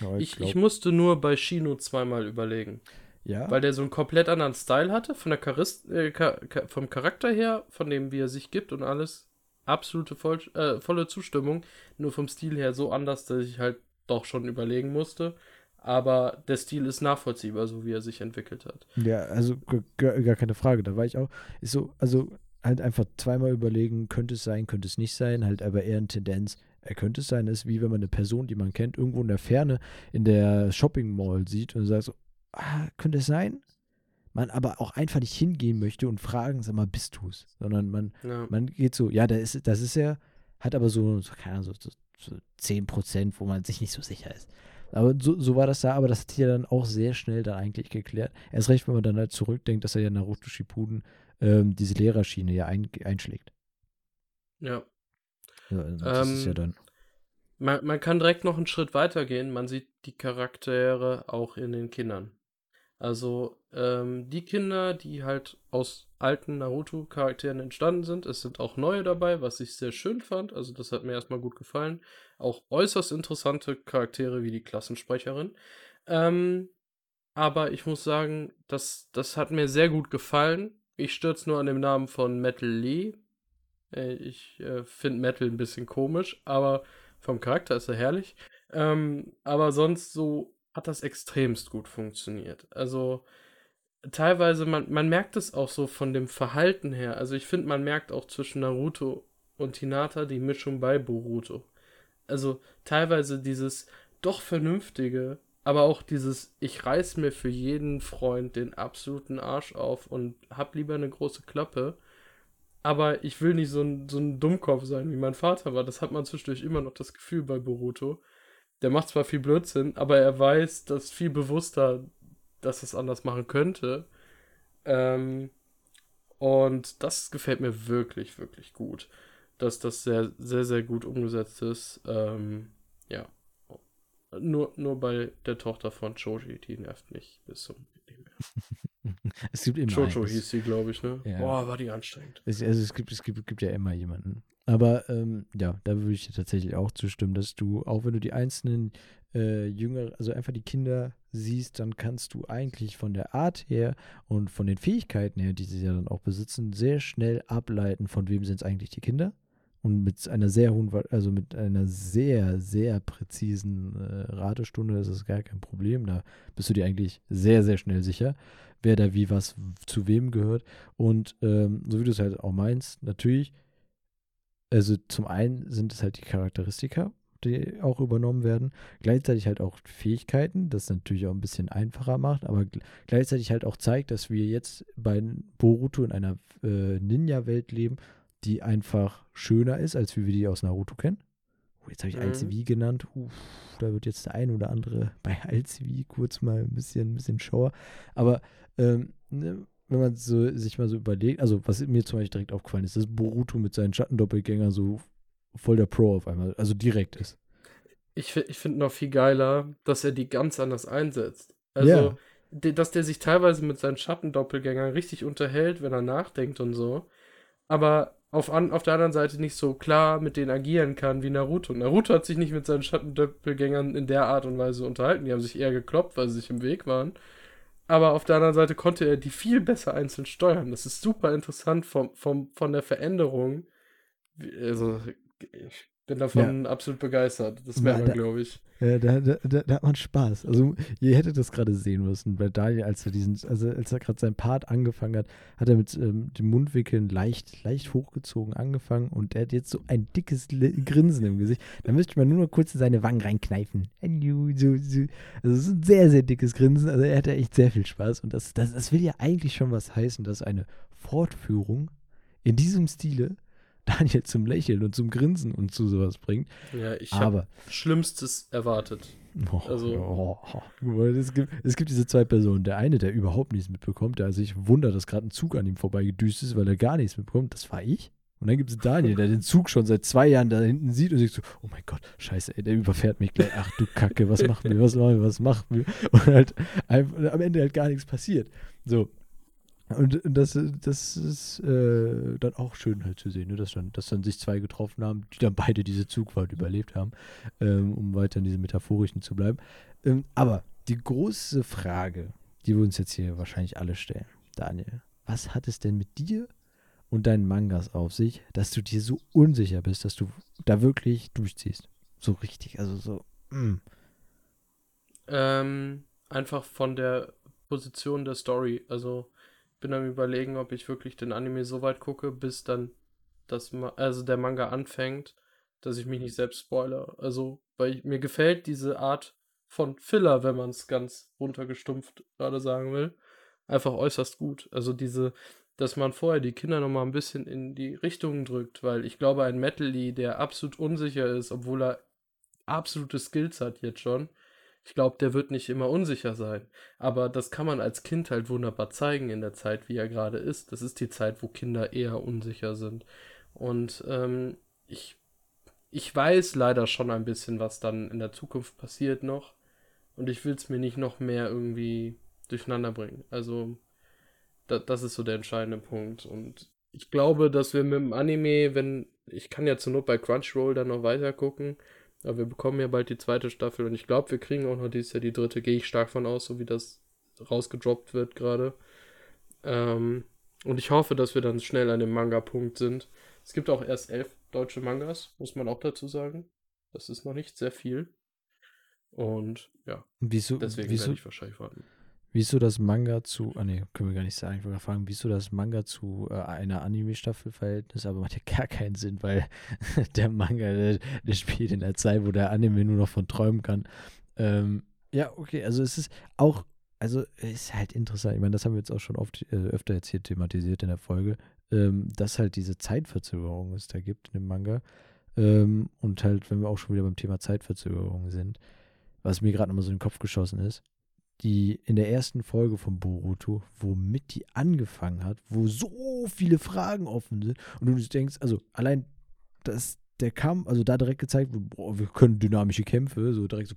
ja, Ich, glaub- ich musste nur bei Shino zweimal überlegen. ja, Weil der so einen komplett anderen Style hatte, von der Charis äh, Cha- vom Charakter her, von dem, wie er sich gibt und alles. Absolute voll äh, volle Zustimmung. Nur vom Stil her so anders, dass ich halt doch schon überlegen musste. Aber der Stil ist nachvollziehbar, so wie er sich entwickelt hat. ja, also gar keine Frage. Da war ich auch, ist so, also halt einfach zweimal überlegen, könnte es sein, könnte es nicht sein, halt aber eher eine Tendenz, er könnte es sein, ist wie wenn man eine Person, die man kennt, irgendwo in der Ferne in der Shopping Mall sieht und sagt so, ah, könnte es sein? Man aber auch einfach nicht hingehen möchte und fragen, sag mal, bist du es? Sondern man Ja. Man geht so, ja, das ist, das ist ja, hat aber so, so keine Ahnung, so, so, so 10 Prozent, wo man sich nicht so sicher ist. Aber so, so war das da, aber das hat sich ja dann auch sehr schnell dann eigentlich geklärt. Erst recht, wenn man dann halt zurückdenkt, dass er ja Naruto Shippuden ähm, diese Lehrerschiene ja ein, einschlägt. ja. Ja, also das ist ja Ähm, dann. Man, man kann direkt noch einen Schritt weiter gehen. Man sieht die Charaktere auch in den Kindern. Also ähm, die Kinder, die halt aus alten Naruto-Charakteren entstanden sind. Es sind auch neue dabei, was ich sehr schön fand. Also das hat mir erstmal gut gefallen. Auch äußerst interessante Charaktere wie die Klassensprecherin. Ähm, aber ich muss sagen, das, das hat mir sehr gut gefallen. Ich stürze nur an dem Namen von Metal Lee. Äh, Ich äh, finde Metal ein bisschen komisch, aber vom Charakter ist er herrlich. Ähm, aber sonst so hat das extremst gut funktioniert. Also teilweise, man, man merkt es auch so von dem Verhalten her. Also ich finde, man merkt auch zwischen Naruto und Hinata die Mischung bei Boruto. Also teilweise dieses doch vernünftige, aber auch dieses, ich reiß mir für jeden Freund den absoluten Arsch auf und hab lieber eine große Klappe. Aber ich will nicht so ein, so ein Dummkopf sein, wie mein Vater war. Das hat man zwischendurch immer noch das Gefühl bei Boruto. Der macht zwar viel Blödsinn, aber er weiß, dass viel bewusster, dass es anders machen könnte. Ähm, und das gefällt mir wirklich, wirklich gut. Dass das sehr, sehr, sehr gut umgesetzt ist. Ähm, ja. Nur, nur bei der Tochter von Choji, die nervt mich bis zum. Es gibt immer Jojo hieß sie, glaube ich, ne? Ja. Boah, war die anstrengend. Es, also es gibt, es gibt, gibt ja immer jemanden. Aber ähm, ja, da würde ich dir tatsächlich auch zustimmen, dass du, auch wenn du die einzelnen äh, Jünger, also einfach die Kinder siehst, dann kannst du eigentlich von der Art her und von den Fähigkeiten her, die sie ja dann auch besitzen, sehr schnell ableiten, von wem sind es eigentlich die Kinder. Und mit einer sehr hohen, also mit einer sehr, sehr präzisen äh, Ratestunde ist es gar kein Problem. Da bist du dir eigentlich sehr, sehr schnell sicher, wer da wie was zu wem gehört. Und ähm, so wie du es halt auch meinst, natürlich, also zum einen sind es halt die Charakteristika, die auch übernommen werden, gleichzeitig halt auch Fähigkeiten, das natürlich auch ein bisschen einfacher macht, aber gl- gleichzeitig halt auch zeigt, dass wir jetzt bei Boruto in einer äh, Ninja-Welt leben, die einfach schöner ist, als wie wir die aus Naruto kennen. Oh, jetzt habe ich Mhm. Alcivi genannt. Uff, da wird jetzt der ein oder andere bei Alcivi kurz mal ein bisschen, ein bisschen schauer. Aber ähm, ne, wenn man so, sich mal so überlegt, also was mir zum Beispiel direkt aufgefallen ist, dass Boruto mit seinen Schattendoppelgängern so voll der Pro auf einmal, also direkt ist. Ich, ich finde noch viel geiler, dass er die ganz anders einsetzt. Also, Ja. de- dass der sich teilweise mit seinen Schattendoppelgängern richtig unterhält, wenn er nachdenkt und so. Aber auf, an, auf der anderen Seite nicht so klar mit denen agieren kann wie Naruto. Naruto hat sich nicht mit seinen Schattendoppelgängern in der Art und Weise unterhalten. Die haben sich eher gekloppt, weil sie sich im Weg waren. Aber auf der anderen Seite konnte er die viel besser einzeln steuern. Das ist super interessant vom, vom, von der Veränderung. Also, bin davon absolut begeistert. Das Ja, merkt man, glaube ich. Ja, da, da, da, da hat man Spaß. Also, ihr hättet das gerade sehen müssen, bei Daniel, als er diesen, also als er gerade seinen Part angefangen hat, hat er mit ähm, dem Mundwinkeln leicht, leicht hochgezogen angefangen und er hat jetzt so ein dickes Grinsen im Gesicht. Da müsste man nur noch kurz in seine Wangen reinkneifen. Also, es ist ein sehr, sehr dickes Grinsen. Also, er hatte echt sehr viel Spaß und das, das, das will ja eigentlich schon was heißen, dass eine Fortführung in diesem Stile Daniel zum Lächeln und zum Grinsen und zu sowas bringt. Ja, ich habe Schlimmstes erwartet. Oh, Also- oh, oh. Es, gibt, es gibt diese zwei Personen. Der eine, der überhaupt nichts mitbekommt, der sich wundert, dass gerade ein Zug an ihm vorbeigedüst ist, weil er gar nichts mitbekommt. Das war ich. Und dann gibt es Daniel, der den Zug schon seit zwei Jahren da hinten sieht und sich so, oh mein Gott, scheiße, ey, der überfährt mich gleich. Ach du Kacke, was machen wir, was machen wir, was machen wir? Und halt am Ende halt gar nichts passiert. So. Und das, das ist äh, dann auch schön halt zu sehen, ne? dass, dann, dass dann sich zwei getroffen haben, die dann beide diese Zugfahrt überlebt haben, ähm, um weiter in diesem metaphorischen zu bleiben. Ähm, aber die große Frage, die wir uns jetzt hier wahrscheinlich alle stellen, Daniel, was hat es denn mit dir und deinen Mangas auf sich, dass du dir so unsicher bist, dass du da wirklich durchziehst? So richtig, also so. Mm. Ähm, einfach von der Position der Story. Also bin am überlegen, ob ich wirklich den Anime so weit gucke, bis dann das, also der Manga anfängt, dass ich mich nicht selbst spoiler. Also, weil ich, mir gefällt diese Art von Filler, wenn man es ganz runtergestumpft gerade sagen will, einfach äußerst gut. Also diese, dass man vorher die Kinder nochmal ein bisschen in die Richtung drückt, weil ich glaube, ein Metal der absolut unsicher ist, obwohl er absolute Skills hat jetzt schon, ich glaube, der wird nicht immer unsicher sein. Aber das kann man als Kind halt wunderbar zeigen in der Zeit, wie er gerade ist. Das ist die Zeit, wo Kinder eher unsicher sind. Und ähm, ich, ich weiß leider schon ein bisschen, was dann in der Zukunft passiert noch. Und ich will es mir nicht noch mehr irgendwie durcheinander bringen. Also, da, das ist so der entscheidende Punkt. Und ich glaube, dass wir mit dem Anime, wenn, ich kann ja zur Not bei Crunchyroll dann noch weiter gucken, aber wir bekommen ja bald die zweite Staffel und ich glaube, wir kriegen auch noch dieses Jahr die dritte, gehe ich stark von aus, so wie das rausgedroppt wird gerade. Ähm, und ich hoffe, dass wir dann schnell an dem Manga-Punkt sind. Es gibt auch erst elf deutsche Mangas, muss man auch dazu sagen. Das ist noch nicht sehr viel. Und ja, wieso, deswegen wieso, werde ich wahrscheinlich warten. Wieso das Manga zu, ah ne, können wir gar nicht sagen, ich wollte fragen, wieso das Manga zu äh, einer Anime-Staffel verhältnis, aber macht ja gar keinen Sinn, weil der Manga, der, der, spielt in der Zeit, wo der Anime nur noch von träumen kann. Ähm, ja, okay, also es ist auch, also es ist halt interessant, ich meine, das haben wir jetzt auch schon oft äh, öfter jetzt hier thematisiert in der Folge, ähm, dass halt diese Zeitverzögerung es da gibt in dem Manga. Ähm, und halt, wenn wir auch schon wieder beim Thema Zeitverzögerung sind, was mir gerade nochmal so in den Kopf geschossen ist, die in der ersten Folge von Boruto, womit die angefangen hat, wo so viele Fragen offen sind und du denkst, also allein, dass der kam, also da direkt gezeigt, boah, wir können dynamische Kämpfe, so direkt so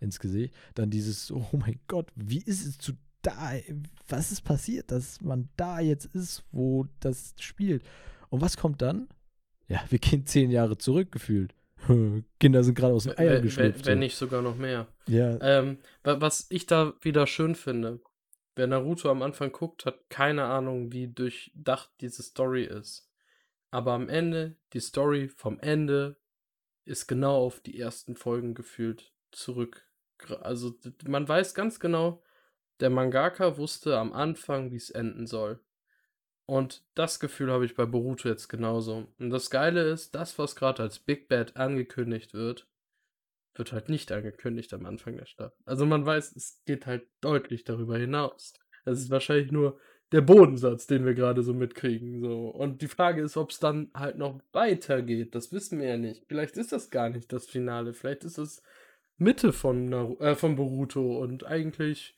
ins Gesicht, dann dieses, oh mein Gott, wie ist es zu da, was ist passiert, dass man da jetzt ist, wo das spielt und was kommt dann? Ja, wir gehen zehn Jahre zurückgefühlt. Kinder sind gerade aus dem Eier geschlüpft. Wenn, wenn nicht sogar noch mehr. Ja. Ähm, was ich da wieder schön finde, wer Naruto am Anfang guckt, hat keine Ahnung, wie durchdacht diese Story ist. Aber am Ende, die Story vom Ende ist genau auf die ersten Folgen gefühlt zurück. Also man weiß ganz genau, der Mangaka wusste am Anfang, wie es enden soll. Und das Gefühl habe ich bei Boruto jetzt genauso. Und das Geile ist, das, was gerade als Big Bad angekündigt wird, wird halt nicht angekündigt am Anfang der Stadt. Also man weiß, es geht halt deutlich darüber hinaus. Das ist wahrscheinlich nur der Bodensatz, den wir gerade so mitkriegen. So. Und die Frage ist, ob es dann halt noch weitergeht. Das wissen wir ja nicht. Vielleicht ist das gar nicht das Finale. Vielleicht ist es Mitte von, äh, von Boruto und eigentlich,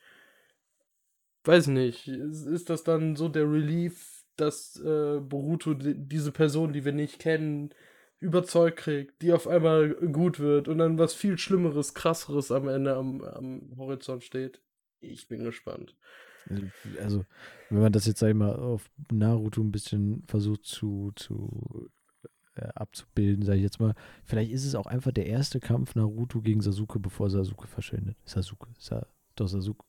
weiß nicht, ist das dann so der Relief dass äh, Boruto die, diese Person, die wir nicht kennen, überzeugt kriegt, die auf einmal gut wird und dann was viel Schlimmeres, krasseres am Ende am, am Horizont steht. Ich bin gespannt. Also, wenn man das jetzt, sag ich mal, auf Naruto ein bisschen versucht zu, zu äh, abzubilden, sage ich jetzt mal, vielleicht ist es auch einfach der erste Kampf Naruto gegen Sasuke, bevor Sasuke verschwindet. Sasuke, Sa doch Sasuke.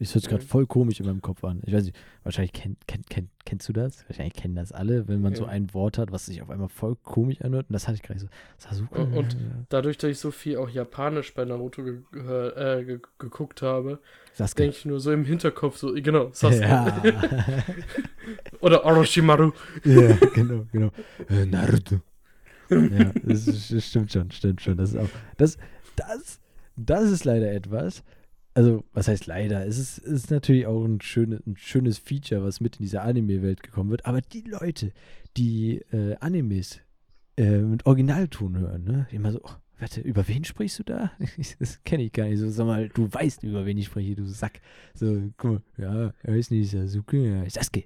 Es hört sich gerade voll komisch in meinem Kopf an. Ich weiß nicht, wahrscheinlich kenn, kenn, kenn, kennst du das? Wahrscheinlich kennen das alle, wenn man okay. so ein Wort hat, was sich auf einmal voll komisch anhört. Und das hatte ich gerade so. Sasuke. Und, und dadurch, dass ich so viel auch Japanisch bei Naruto ge äh, ge geguckt habe, denke ich nur so im Hinterkopf so, genau, Sasuke. Ja. Oder Orochimaru. ja, genau, genau. Äh, Naruto. ja, das, ist, das stimmt schon, stimmt schon. Das ist auch, das, das, das ist leider etwas, also, was heißt leider? Es ist, ist natürlich auch ein, schöne, ein schönes Feature, was mit in diese Anime-Welt gekommen wird. Aber die Leute, die äh, Animes äh, mit Originalton hören, ne? Immer so, oh, warte, über wen sprichst du da? das kenne ich gar nicht. So, sag mal, du weißt, über wen ich spreche, du Sack. So, guck mal, ja, er ist nicht Sasuke, ja, Sasuke.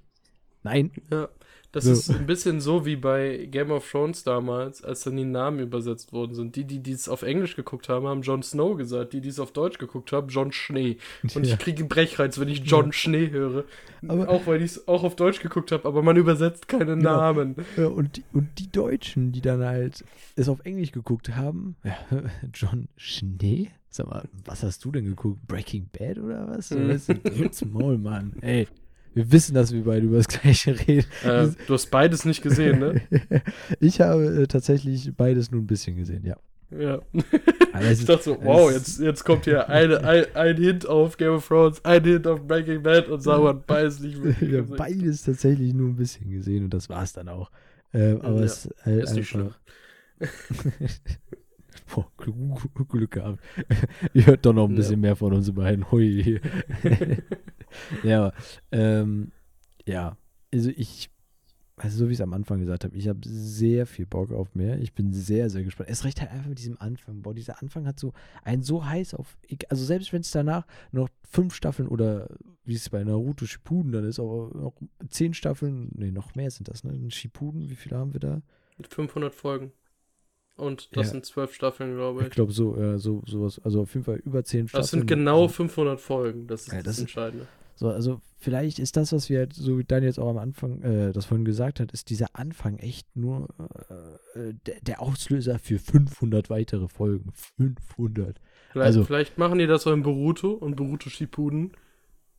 Nein. Ja. Das So. ist ein bisschen so wie bei Game of Thrones damals, als dann die Namen übersetzt worden sind. Die, die es auf Englisch geguckt haben, haben Jon Snow gesagt. Die, die es auf Deutsch geguckt haben, Jon Schnee. Und Ja. ich kriege Brechreiz, wenn ich John Schnee höre. Aber- auch weil ich es auch auf Deutsch geguckt habe, aber man übersetzt keine Genau. Namen. Ja, und, die, und die Deutschen, die dann halt es auf Englisch geguckt haben, ja, John Schnee? Sag mal, was hast du denn geguckt? Breaking Bad oder was? Mhm. Maul, Mann. Ey, wir wissen, dass wir beide über das Gleiche reden. Äh, du hast beides nicht gesehen, ne? ich habe äh, tatsächlich beides nur ein bisschen gesehen, ja. Ja. Es Ich dachte so, wow, es- jetzt, jetzt kommt hier eine, ein, ein Hint auf Game of Thrones, ein Hint auf Breaking Bad und Sauer hat beides nicht wirklich ja, beides tatsächlich nur ein bisschen gesehen und das war's dann auch. Ähm, aber Ja, es ist halt Ist nicht schlimm. Boah, Glück, Glück gehabt. Ihr hört doch noch ein Ja. bisschen mehr von uns beiden. Hui. ja, aber, ähm, ja, also ich, also so wie ich es am Anfang gesagt habe, ich habe sehr viel Bock auf mehr. Ich bin sehr, sehr gespannt. Es reicht halt einfach mit diesem Anfang. Boah, dieser Anfang hat so einen so heiß auf, also selbst wenn es danach noch fünf Staffeln oder wie es bei Naruto Shippuden dann ist, aber noch zehn Staffeln, nee, noch mehr sind das, ne? Shippuden, wie viele haben wir da? Mit 500 Folgen. Und das Ja. sind zwölf Staffeln, glaube Ich ich. glaube so, ja, so, sowas, also auf jeden Fall über zehn Staffeln. Das sind genau 500 Folgen. Das ist Ja, das, das Entscheidende. So, also vielleicht ist das, was wir halt, so wie Dan jetzt auch am Anfang äh, das vorhin gesagt hat, ist dieser Anfang echt nur äh, der, der Auslöser für 500 weitere Folgen. 500. Vielleicht, Also- vielleicht machen die das so in Boruto und Boruto Shippuden.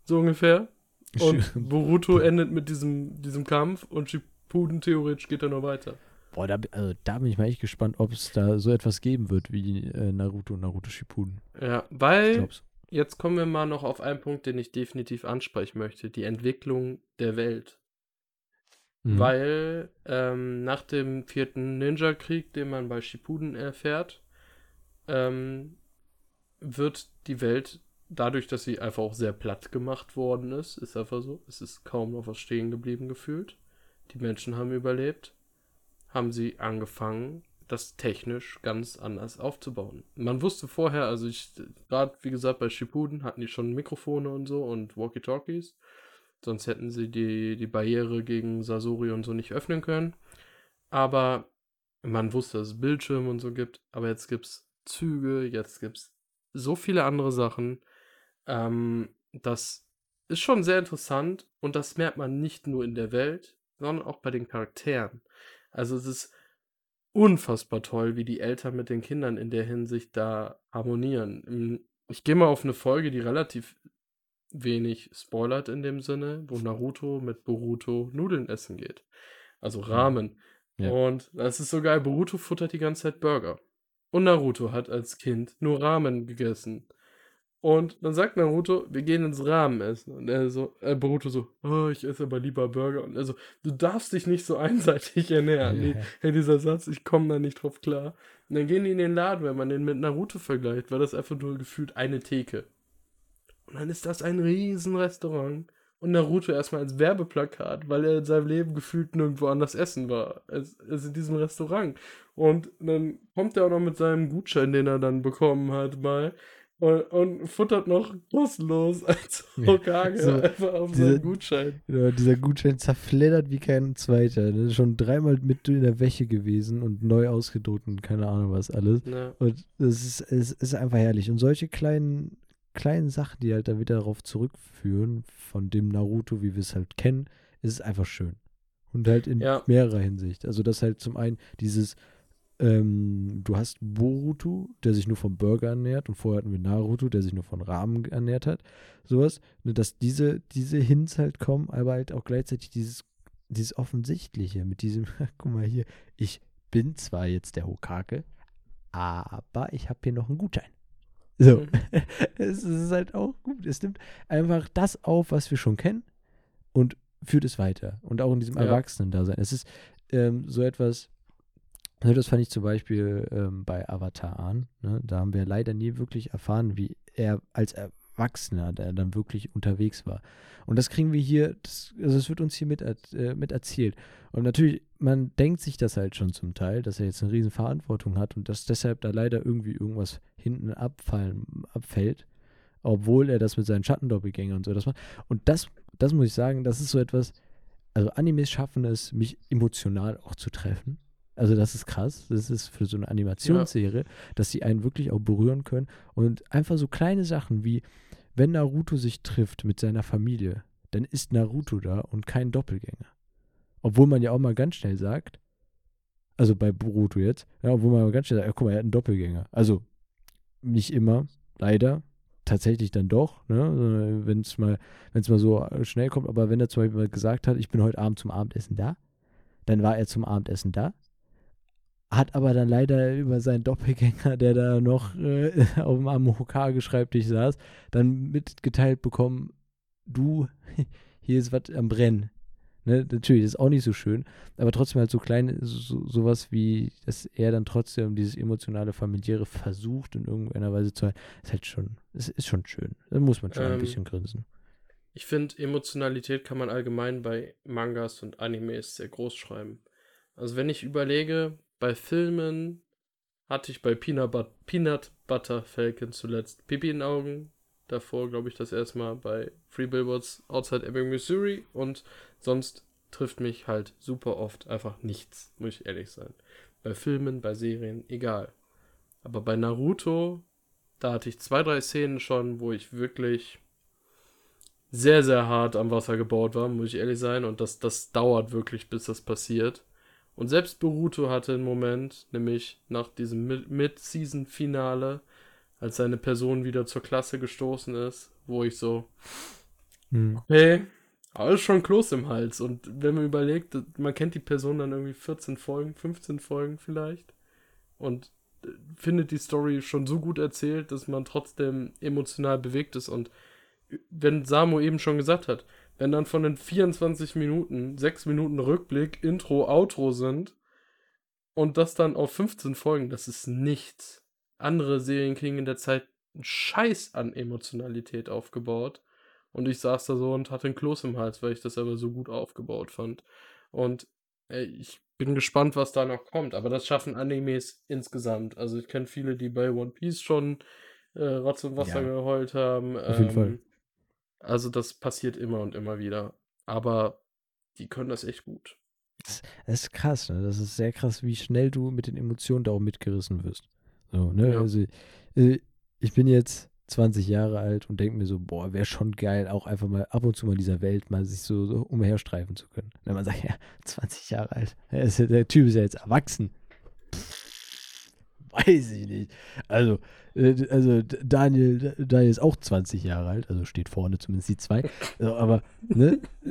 So ungefähr. Und Boruto endet mit diesem, diesem Kampf und Shippuden theoretisch geht er noch weiter. Boah, da, also, da bin ich mal echt gespannt, ob es da so etwas geben wird wie äh, Naruto und Naruto Shippuden. Ja, weil jetzt kommen wir mal noch auf einen Punkt, den ich definitiv ansprechen möchte. Die Entwicklung der Welt. Mhm. Weil ähm, nach dem vierten Ninja-Krieg, den man bei Shippuden erfährt, ähm, wird die Welt, dadurch, dass sie einfach auch sehr platt gemacht worden ist, ist einfach so, es ist kaum noch was stehen geblieben gefühlt. Die Menschen haben überlebt, haben sie angefangen, das technisch ganz anders aufzubauen. Man wusste vorher, also ich, gerade wie gesagt, bei Shippuden hatten die schon Mikrofone und so und Walkie-Talkies. Sonst hätten sie die, die Barriere gegen Sasori und so nicht öffnen können. Aber man wusste, dass es Bildschirme und so gibt. Aber jetzt gibt es Züge, jetzt gibt es so viele andere Sachen. Ähm, das ist schon sehr interessant und das merkt man nicht nur in der Welt, sondern auch bei den Charakteren. Also es ist unfassbar toll, wie die Eltern mit den Kindern in der Hinsicht da harmonieren. Im- Ich gehe mal auf eine Folge, die relativ wenig spoilert in dem Sinne, wo Naruto mit Boruto Nudeln essen geht. Also Ramen. Ja. Und das ist so geil. Boruto futtert die ganze Zeit Burger. Und Naruto hat als Kind nur Ramen gegessen. Und dann sagt Naruto, wir gehen ins Ramen essen. Und er so, äh, Boruto so, oh, ich esse aber lieber Burger. Und er so, du darfst dich nicht so einseitig ernähren. Nee, hey, dieser Satz, ich komme da nicht drauf klar. Und dann gehen die in den Laden, wenn man den mit Naruto vergleicht, war das einfach nur gefühlt eine Theke. Und dann ist das ein riesen Restaurant. Und Naruto erstmal als Werbeplakat, weil er in seinem Leben gefühlt nirgendwo anders essen war, als, als in diesem Restaurant. Und dann kommt er auch noch mit seinem Gutschein, den er dann bekommen hat, mal. Und, und futtert noch kostenlos als Ja, Hokage so einfach auf diese- seinen Gutschein. Genau, dieser Gutschein zerfleddert wie kein zweiter. Das ist schon dreimal mit in der Wäsche gewesen und neu ausgedruckt und keine Ahnung was alles. Ja. Und das ist, es ist einfach herrlich. Und solche kleinen, kleinen Sachen, die halt da wieder darauf zurückführen, von dem Naruto, wie wir es halt kennen, ist es einfach schön. Und halt in Ja. mehrerer Hinsicht. Also, das halt zum einen dieses, ähm, du hast Boruto, der sich nur vom Burger ernährt und vorher hatten wir Naruto, der sich nur von Ramen ernährt hat. Sowas. Ne, dass diese, diese Hints halt kommen, aber halt auch gleichzeitig dieses, dieses Offensichtliche mit diesem, guck mal hier, ich bin zwar jetzt der Hokage, aber ich habe hier noch einen Gutschein. So. Mhm. es ist halt auch gut. Es nimmt einfach das auf, was wir schon kennen und führt es weiter. Und auch in diesem Ja. Erwachsenen-Dasein. Es ist ähm, so etwas, das fand ich zum Beispiel ähm, bei Avatar an. Ne? Da haben wir leider nie wirklich erfahren, wie er als Erwachsener der dann wirklich unterwegs war. Und das kriegen wir hier, das, also es wird uns hier mit, äh, mit erzählt. Und natürlich, man denkt sich das halt schon zum Teil, dass er jetzt eine riesen Verantwortung hat und dass deshalb da leider irgendwie irgendwas hinten abfallen, abfällt, obwohl er das mit seinen Schattendoppelgängern und so das macht. Und das, das muss ich sagen, das ist so etwas, also Animes schaffen es, mich emotional auch zu treffen. Also das ist krass. Das ist für so eine Animationsserie, dass sie einen wirklich auch berühren können. Und einfach so kleine Sachen wie, wenn Naruto sich trifft mit seiner Familie, dann ist Naruto da und kein Doppelgänger. Obwohl man ja auch mal ganz schnell sagt, also bei Boruto jetzt, ja, obwohl man mal ganz schnell sagt, ja, guck mal, er hat einen Doppelgänger. Also nicht immer, leider, tatsächlich dann doch, ne? wenn es mal, wenn es mal so schnell kommt, aber wenn er zum Beispiel gesagt hat, ich bin heute Abend zum Abendessen da, dann war er zum Abendessen da, hat aber dann leider über seinen Doppelgänger, der da noch äh, auf dem am Hokage-Schreibtisch saß, dann mitgeteilt bekommen, du, hier ist was am Brennen. Ne, natürlich, das ist auch nicht so schön, aber trotzdem halt so klein, so, sowas wie, dass er dann trotzdem dieses emotionale, familiäre versucht in irgendeiner Weise zu halten, ist halt schon, es ist schon schön. Da muss man schon ähm, ein bisschen grinsen. Ich finde, Emotionalität kann man allgemein bei Mangas und Animes sehr groß schreiben. Also wenn ich überlege, bei Filmen hatte ich bei Peanut, But Peanut Butter Falcon zuletzt Pipi in Augen, davor glaube ich das erstmal bei Free Billboards Outside Ebbing, Missouri und sonst trifft mich halt super oft einfach nichts, muss ich ehrlich sein. Bei Filmen, bei Serien, egal. Aber bei Naruto, da hatte ich zwei, drei Szenen schon, wo ich wirklich sehr, sehr hart am Wasser gebaut war, muss ich ehrlich sein. Und das, das dauert wirklich, bis das passiert. Und selbst Boruto hatte einen Moment, nämlich nach diesem Mid-Season-Finale, als seine Person wieder zur Klasse gestoßen ist, wo ich so, hm. hey, alles schon Kloß im Hals. Und wenn man überlegt, man kennt die Person dann irgendwie 14 Folgen, 15 Folgen vielleicht und äh, findet die Story schon so gut erzählt, dass man trotzdem emotional bewegt ist. Und wenn Samu eben schon gesagt hat, wenn dann von den 24 Minuten 6 Minuten Rückblick, Intro, Outro sind und das dann auf 15 Folgen, das ist nichts. Andere Serien kriegen in der Zeit einen Scheiß an Emotionalität aufgebaut. Und ich saß da so und hatte einen Kloß im Hals, weil ich das aber so gut aufgebaut fand. Und ey, ich bin gespannt, was da noch kommt. Aber das schaffen Animes insgesamt. Also ich kenne viele, die bei One Piece schon äh, Rotz und Wasser ja. geheult haben. Auf jeden ähm, Fall. Also das passiert immer und immer wieder. Aber die können das echt gut. Das, das ist krass, ne? Das ist sehr krass, wie schnell du mit den Emotionen da auch mitgerissen wirst. So, ne? Ja. Also, äh, ich bin jetzt 20 Jahre alt und denke mir so, boah, wäre schon geil, auch einfach mal ab und zu mal in dieser Welt mal sich so, so umherstreifen zu können. Wenn man sagt, ja, 20 Jahre alt, der Typ ist ja jetzt erwachsen. weiß ich nicht. Also, also Daniel, Daniel ist auch 20 Jahre alt, also steht vorne zumindest die zwei. Also, aber, ne?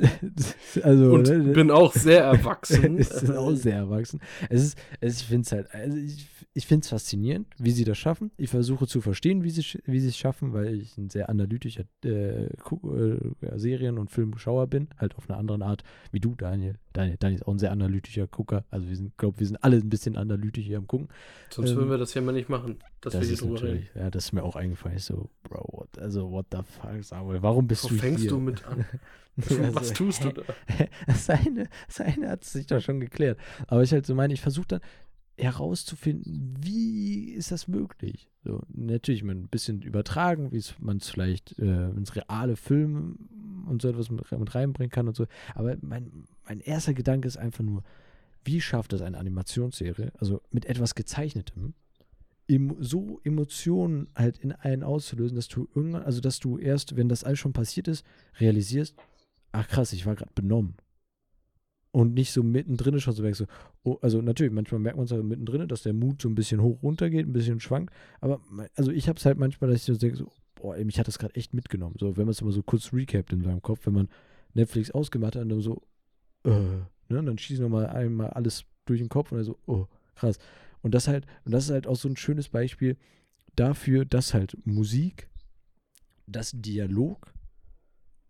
Also, Und ne? bin auch sehr erwachsen. ist auch sehr erwachsen. Es ist, es, ich finde es halt, also ich, ich finde es faszinierend, wie sie das schaffen. Ich versuche zu verstehen, wie sie, wie sie es schaffen, weil ich ein sehr analytischer äh, äh, Serien- und Filmschauer bin. Halt auf eine andere Art wie du, Daniel. Daniel, Daniel ist auch ein sehr analytischer Gucker. Also wir sind, glaube wir sind alle ein bisschen analytisch hier am Gucken. Sonst ähm, würden wir das ja mal nicht machen, dass das wir hier drüber reden. Ja, das ist mir auch eingefallen. Ich so, Bro, what, also what the fuck, Samuel, warum bist Wo du fängst hier? du mit an? Was tust du da? seine, seine hat sich doch schon geklärt. Aber ich halt so meine, ich versuche dann herauszufinden, wie ist das möglich? So, natürlich mal ein bisschen übertragen, wie man es vielleicht äh, ins reale Film und so etwas mit, mit reinbringen kann und so. Aber mein, mein erster Gedanke ist einfach nur, wie schafft das eine Animationsserie, also mit etwas Gezeichnetem, em so Emotionen halt in einen auszulösen, dass du irgendwann, also dass du erst, wenn das alles schon passiert ist, realisierst, ach krass, ich war gerade benommen. Und nicht so mittendrin schon so merkst, so, oh, also natürlich, manchmal merkt man es halt mittendrin, dass der Mut so ein bisschen hoch runter geht, ein bisschen schwankt. Aber also ich habe es halt manchmal, dass ich so denke, so, boah, ey, mich hat das gerade echt mitgenommen. So, wenn man es immer so kurz recapt in seinem Kopf, wenn man Netflix ausgemacht hat und dann so, äh, ne, dann schießt nochmal einmal alles durch den Kopf und dann so, oh, krass. Und das halt, und das ist halt auch so ein schönes Beispiel dafür, dass halt Musik, das Dialog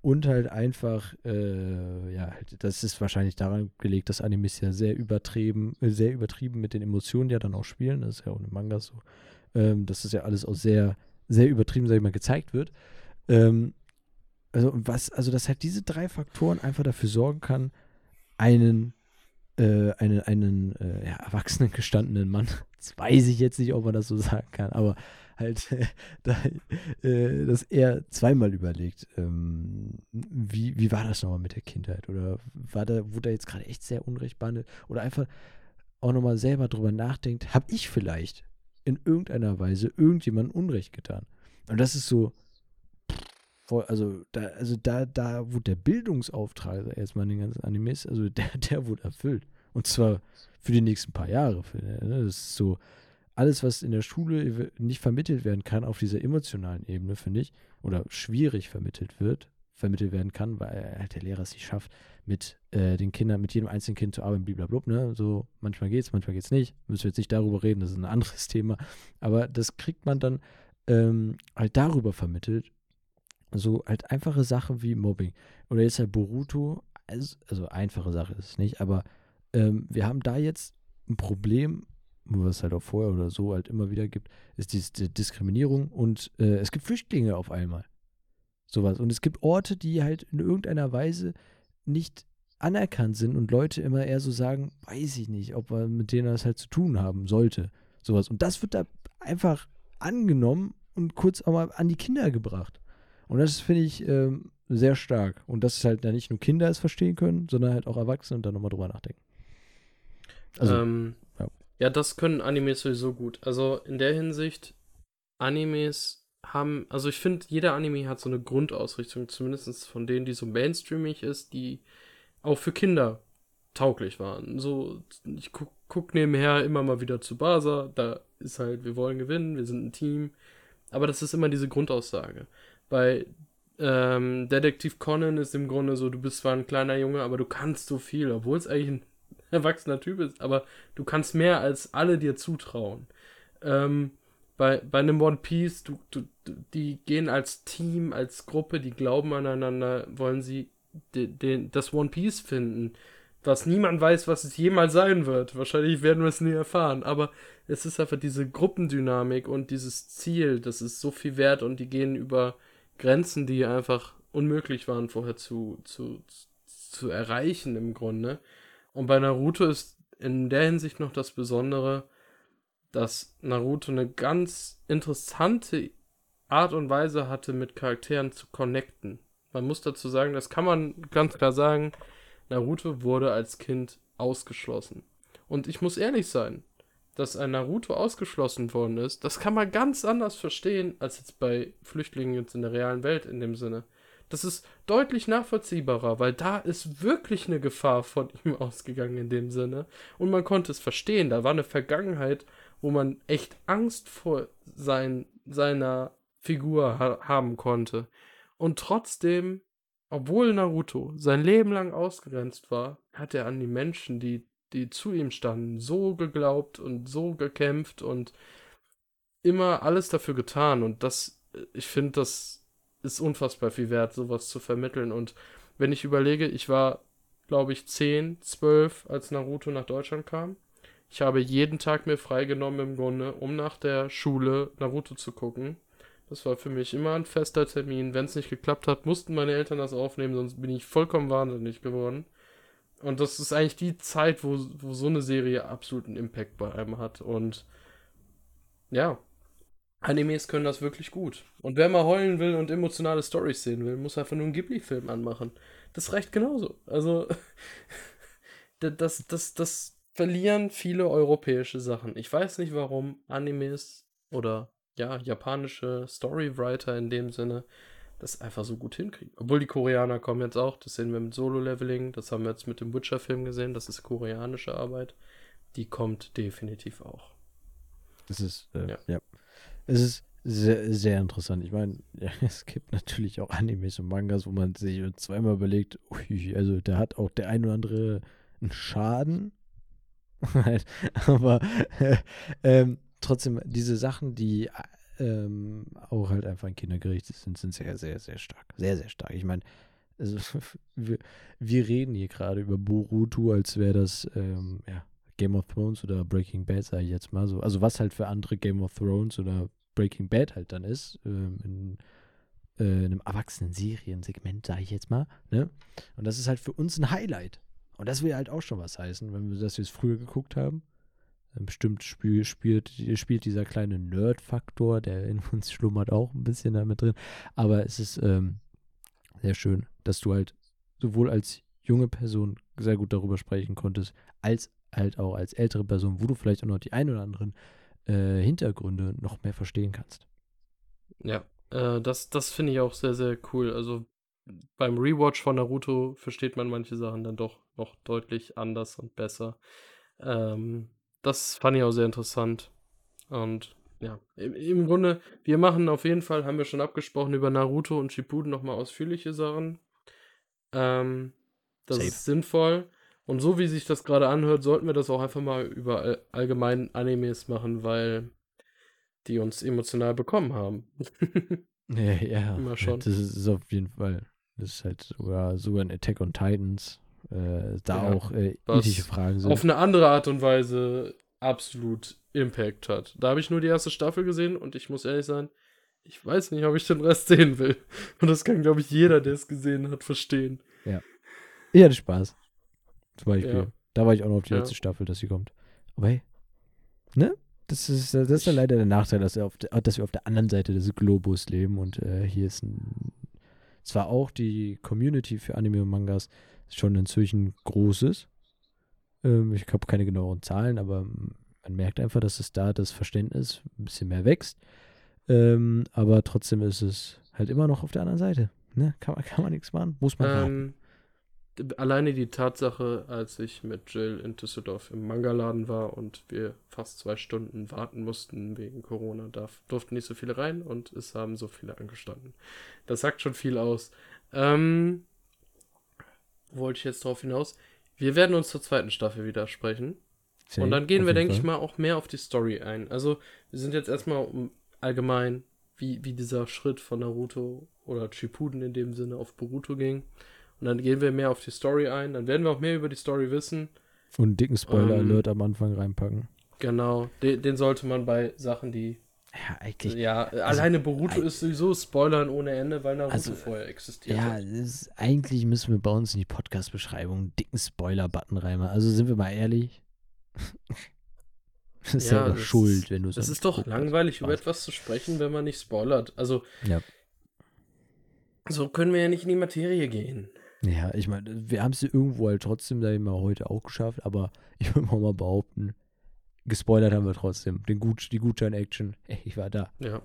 und halt einfach, äh, ja, halt, das ist wahrscheinlich daran gelegt, dass Animes ja sehr übertrieben, äh, sehr übertrieben mit den Emotionen ja dann auch spielen. Das ist ja auch in Mangas so. Ähm, dass das ja alles auch sehr, sehr übertrieben, sag ich mal, gezeigt wird. Ähm, also was, also dass halt diese drei Faktoren einfach dafür sorgen kann, einen, äh, einen, einen äh, ja, erwachsenen, gestandenen Mann, das weiß ich jetzt nicht, ob man das so sagen kann, aber halt, äh, dass er zweimal überlegt, ähm, wie, wie war das nochmal mit der Kindheit? Oder war da, wurde er jetzt gerade echt sehr unrecht behandelt? Oder einfach auch nochmal selber drüber nachdenkt, habe ich vielleicht in irgendeiner Weise irgendjemandem Unrecht getan? Und das ist so, also da, also da, da wurde der Bildungsauftrag erstmal in den ganzen Animes, also der, der wurde erfüllt. Und zwar für die nächsten paar Jahre. Ne? Das ist so, alles, was in der Schule nicht vermittelt werden kann auf dieser emotionalen Ebene, finde ich, oder schwierig vermittelt wird, vermittelt werden kann, weil halt der Lehrer es nicht schafft, mit äh, den Kindern, mit jedem einzelnen Kind zu arbeiten, blablabla, ne? So, manchmal geht's, manchmal geht's nicht. Müssen wir jetzt nicht darüber reden, das ist ein anderes Thema. Aber das kriegt man dann ähm, halt darüber vermittelt. So halt einfache Sachen wie Mobbing. Oder jetzt halt Boruto, also, also einfache Sache ist es nicht, aber ähm, wir haben da jetzt ein Problem, was es halt auch vorher oder so halt immer wieder gibt, ist diese Diskriminierung und äh, es gibt Flüchtlinge auf einmal. Sowas. Und es gibt Orte, die halt in irgendeiner Weise nicht anerkannt sind und Leute immer eher so sagen, weiß ich nicht, ob man mit denen das halt zu tun haben sollte. Sowas. Und das wird da einfach angenommen und kurz auch mal an die Kinder gebracht. Und das finde ich ähm, sehr stark. Und dass halt ja nicht nur Kinder es verstehen können, sondern halt auch Erwachsene und dann nochmal drüber nachdenken. Also, ähm, ja. ja, das können Animes sowieso gut. Also in der Hinsicht, Animes haben, also ich finde, jeder Anime hat so eine Grundausrichtung, zumindest von denen, die so mainstreamig ist, die auch für Kinder tauglich waren. So, ich guck, guck nebenher immer mal wieder zu Basa, da ist halt, wir wollen gewinnen, wir sind ein Team. Aber das ist immer diese Grundaussage. Bei ähm, Detektiv Conan ist im Grunde so, du bist zwar ein kleiner Junge, aber du kannst so viel, obwohl es eigentlich ein erwachsener Typ ist, aber du kannst mehr als alle dir zutrauen. Ähm, bei, bei einem One Piece, du, du, die gehen als Team, als Gruppe, die glauben aneinander, wollen sie de, de, das One Piece finden, was niemand weiß, was es jemals sein wird. Wahrscheinlich werden wir es nie erfahren, aber es ist einfach diese Gruppendynamik und dieses Ziel, das ist so viel wert und die gehen über Grenzen, die einfach unmöglich waren vorher zu, zu, zu erreichen im Grunde. Und bei Naruto ist in der Hinsicht noch das Besondere, dass Naruto eine ganz interessante Art und Weise hatte, mit Charakteren zu connecten. Man muss dazu sagen, das kann man ganz klar sagen, Naruto wurde als Kind ausgeschlossen. Und ich muss ehrlich sein, dass ein Naruto ausgeschlossen worden ist, das kann man ganz anders verstehen, als jetzt bei Flüchtlingen jetzt in der realen Welt in dem Sinne. Das ist deutlich nachvollziehbarer, weil da ist wirklich eine Gefahr von ihm ausgegangen in dem Sinne. Und man konnte es verstehen. Da war eine Vergangenheit, wo man echt Angst vor sein, seiner Figur ha haben konnte. Und trotzdem, obwohl Naruto sein Leben lang ausgrenzt war, hat er an die Menschen, die, die zu ihm standen, so geglaubt und so gekämpft und immer alles dafür getan. Und das, ich finde, das ist unfassbar viel wert, sowas zu vermitteln. Und wenn ich überlege, ich war, glaube ich, 10, 12, als Naruto nach Deutschland kam. Ich habe jeden Tag mir freigenommen im Grunde, um nach der Schule Naruto zu gucken. Das war für mich immer ein fester Termin. Wenn es nicht geklappt hat, mussten meine Eltern das aufnehmen, sonst bin ich vollkommen wahnsinnig geworden. Und das ist eigentlich die Zeit, wo, wo so eine Serie absoluten Impact bei einem hat. Und ja, Animes können das wirklich gut. Und wer mal heulen will und emotionale Stories sehen will, muss einfach nur einen Ghibli-Film anmachen. Das reicht genauso. Also, das, das, das verlieren viele europäische Sachen. Ich weiß nicht, warum Animes oder ja, japanische Storywriter in dem Sinne das einfach so gut hinkriegen. Obwohl die Koreaner kommen jetzt auch, das sehen wir mit Solo-Leveling, das haben wir jetzt mit dem Witcher-Film gesehen, das ist koreanische Arbeit. Die kommt definitiv auch. Das ist, äh, ja. ja es ist sehr, sehr interessant. Ich meine, ja, es gibt natürlich auch Animes und Mangas, wo man sich zweimal überlegt, ui, also da hat auch der ein oder andere einen Schaden. Aber äh, ähm, trotzdem, diese Sachen, die ähm, auch halt einfach in Kindergericht sind, sind sehr, sehr, sehr stark. Sehr, sehr stark. Ich meine, also, wir, wir, reden hier gerade über Boruto, als wäre das ähm, ja, Game of Thrones oder Breaking Bad, sage ich jetzt mal so. Also was halt für andere Game of Thrones oder Breaking Bad halt dann ist, ähm, in, äh, einem erwachsenen Seriensegment, sage ich jetzt mal. Ne? Und das ist halt für uns ein Highlight. Und das will halt auch schon was heißen, wenn wir das jetzt früher geguckt haben. Bestimmt spiel, spielt, spielt dieser kleine Nerd-Faktor, der in uns schlummert, auch ein bisschen damit drin. Aber es ist ähm, sehr schön, dass du halt sowohl als junge Person sehr gut darüber sprechen konntest, als halt auch als ältere Person, wo du vielleicht auch noch die ein oder anderen äh, Hintergründe noch mehr verstehen kannst. Ja, äh, das, das finde ich auch sehr, sehr cool. Also beim Rewatch von Naruto versteht man manche Sachen dann doch noch deutlich anders und besser. Ähm, das fand ich auch sehr interessant. Und ja, im, im, Grunde, wir machen auf jeden Fall, haben wir schon abgesprochen, über Naruto und Shippuden nochmal ausführliche Sachen. Ähm, das Safe. ist sinnvoll. Und so wie sich das gerade anhört, sollten wir das auch einfach mal über all, allgemein Animes machen, weil die uns emotional bekommen haben. ja, ja. Immer schon. Das ist auf jeden Fall. Das ist halt sogar, sogar ein Attack on Titans. Äh, da ja, auch äh, ethische Fragen sind. Auf eine andere Art und Weise absolut Impact hat. Da habe ich nur die erste Staffel gesehen und ich muss ehrlich sein, ich weiß nicht, ob ich den Rest sehen will. Und das kann, glaube ich, jeder, der es gesehen hat, verstehen. Ja. Ich hatte Spaß. Zum Beispiel. Ja. Da war ich auch noch auf die ja. letzte Staffel, dass sie kommt. Aber hey, ne? Das ist, das ist ja leider der Nachteil, dass wir, auf der, dass wir auf der anderen Seite des Globus leben und äh, hier ist ein, zwar auch die Community für Anime und Mangas schon inzwischen groß ist. Ähm, ich habe keine genaueren Zahlen, aber man merkt einfach, dass es da das Verständnis ein bisschen mehr wächst. Ähm, aber trotzdem ist es halt immer noch auf der anderen Seite. Ne? Kann, man, kann man nichts machen, muss man ähm, alleine die Tatsache, als ich mit Jill in Düsseldorf im Mangaladen war und wir fast zwei Stunden warten mussten wegen Corona, da durften nicht so viele rein und es haben so viele angestanden. Das sagt schon viel aus. Ähm, wollte ich jetzt darauf hinaus? Wir werden uns zur zweiten Staffel widersprechen. Und dann gehen wir, denke ich mal, auch mehr auf die Story ein. Also, wir sind jetzt erstmal allgemein, wie, wie dieser Schritt von Naruto oder Shippuden in dem Sinne auf Boruto ging. Und dann gehen wir mehr auf die Story ein. Dann werden wir auch mehr über die Story wissen. Und einen dicken Spoiler-Alert ähm, am Anfang reinpacken. Genau. Den, den, sollte man bei Sachen, die. Ja, eigentlich. Ja, also, alleine Boruto ist sowieso Spoilern ohne Ende, weil Naruto also, vorher existiert. Ja, ist, eigentlich müssen wir bei uns in die Podcast-Beschreibung einen dicken Spoiler-Button reinmachen. Also sind wir mal ehrlich. das ist ja, ja schuld, wenn du so. Es ist doch langweilig, über etwas zu sprechen, wenn man nicht spoilert. Also. Ja. So können wir ja nicht in die Materie gehen. Ja, ich meine, wir haben es irgendwo halt trotzdem, da immer heute auch geschafft, aber ich würde mal behaupten, gespoilert haben wir trotzdem. Den Gut, die Gutschein-Action, ich war da. Ja.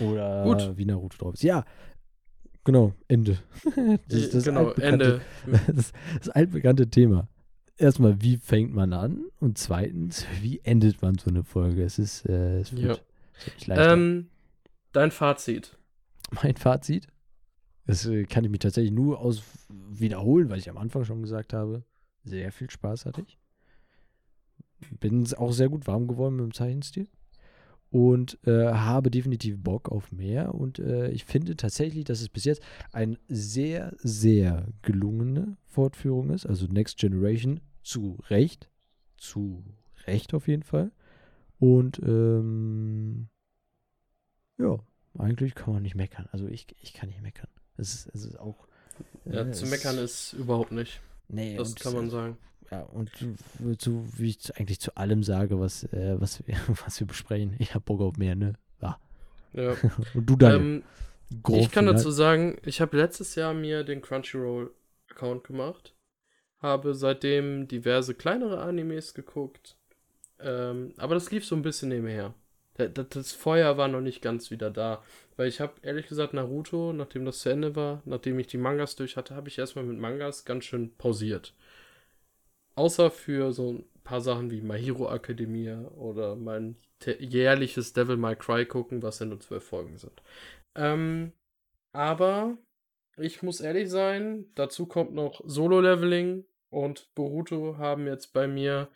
Oder Gut. wie Naruto drauf ist. Ja, genau, Ende. das ist das genau, Ende. Das, das altbekannte Thema. Erstmal, wie fängt man an? Und zweitens, wie endet man so eine Folge? Es ist, äh, es wird, ja. ähm, dein Fazit. Mein Fazit? Das äh, kann ich mich tatsächlich nur aus wiederholen, weil ich am Anfang schon gesagt habe, sehr viel Spaß hatte ich. Bin auch sehr gut warm geworden mit dem Zeichenstil und äh, habe definitiv Bock auf mehr. Und äh, ich finde tatsächlich, dass es bis jetzt eine sehr, sehr gelungene Fortführung ist. Also Next Generation zu Recht. Zu Recht auf jeden Fall. Und ähm, ja, eigentlich kann man nicht meckern. Also ich, ich kann nicht meckern. Es ist, es ist auch. Ja, äh, zu meckern ist überhaupt nicht. Nee, das kann man sagen. Ja, und so wie ich eigentlich zu allem sage, was, äh, was, wir, was wir besprechen, ich habe Bock auf mehr, ne? Ja. ja. und du dann. Ähm, ich kann dazu sagen, ich habe letztes Jahr mir den Crunchyroll-Account gemacht, habe seitdem diverse kleinere Animes geguckt, ähm, aber das lief so ein bisschen nebenher. Das Feuer war noch nicht ganz wieder da. Weil ich habe ehrlich gesagt Naruto, nachdem das zu Ende war, nachdem ich die Mangas durch hatte, habe ich erstmal mit Mangas ganz schön pausiert. Außer für so ein paar Sachen wie My Hero Academia oder mein jährliches Devil May Cry gucken, was ja nur zwölf Folgen sind. Ähm, aber ich muss ehrlich sein, dazu kommt noch Solo-Leveling und Boruto haben jetzt bei mir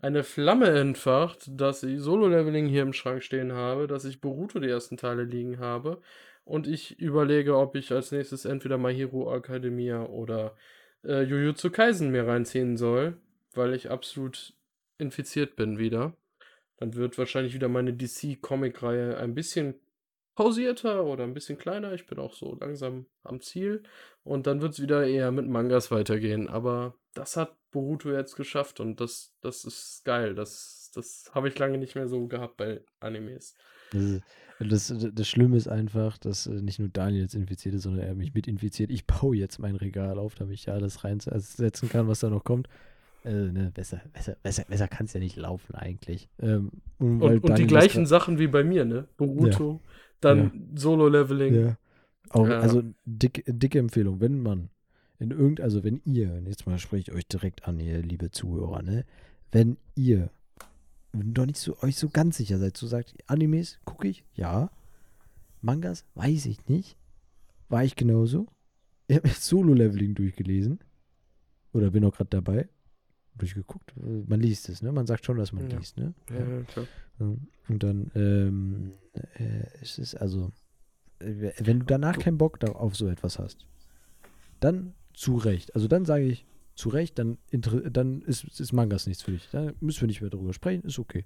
eine Flamme entfacht, dass ich Solo-Leveling hier im Schrank stehen habe, dass ich Boruto die ersten Teile liegen habe und ich überlege, ob ich als nächstes entweder My Hero Academia oder äh, Jujutsu Kaisen mir reinziehen soll, weil ich absolut infiziert bin wieder. Dann wird wahrscheinlich wieder meine DC-Comic-Reihe ein bisschen pausierter oder ein bisschen kleiner. Ich bin auch so langsam am Ziel. Und dann wird es wieder eher mit Mangas weitergehen. Aber das hat Boruto jetzt geschafft und das, das ist geil. Das, das habe ich lange nicht mehr so gehabt bei Animes. Das, das, das Schlimme ist einfach, dass äh, nicht nur Daniel jetzt infiziert ist, sondern er mich mit infiziert. Ich baue jetzt mein Regal auf, damit ich alles reinsetzen kann, was da noch kommt. Äh, ne, besser besser, besser, besser kann es ja nicht laufen eigentlich. Ähm, und, und, und die gleichen Sachen wie bei mir, ne? Boruto, ja. dann ja. Solo-Leveling. Ja. Auch, Also dick, dicke Empfehlung, wenn man in irgend, also wenn ihr, jetzt mal spreche ich euch direkt an, ihr liebe Zuhörer, ne? Wenn ihr doch nicht so, euch so ganz sicher seid, so sagt, Animes gucke ich, ja. Mangas, weiß ich nicht. War ich genauso. Ich habe Solo-Leveling durchgelesen. Oder bin auch gerade dabei. Durchgeguckt. Man liest es, ne? Man sagt schon, dass man ja. liest, ne? Ja, klar. Und dann ähm, äh, ist es also, äh, wenn du danach keinen Bock auf so etwas hast, dann zu Recht. Also dann sage ich, zu Recht, dann, dann ist, ist Mangas nichts für dich. Da müssen wir nicht mehr darüber sprechen, ist okay.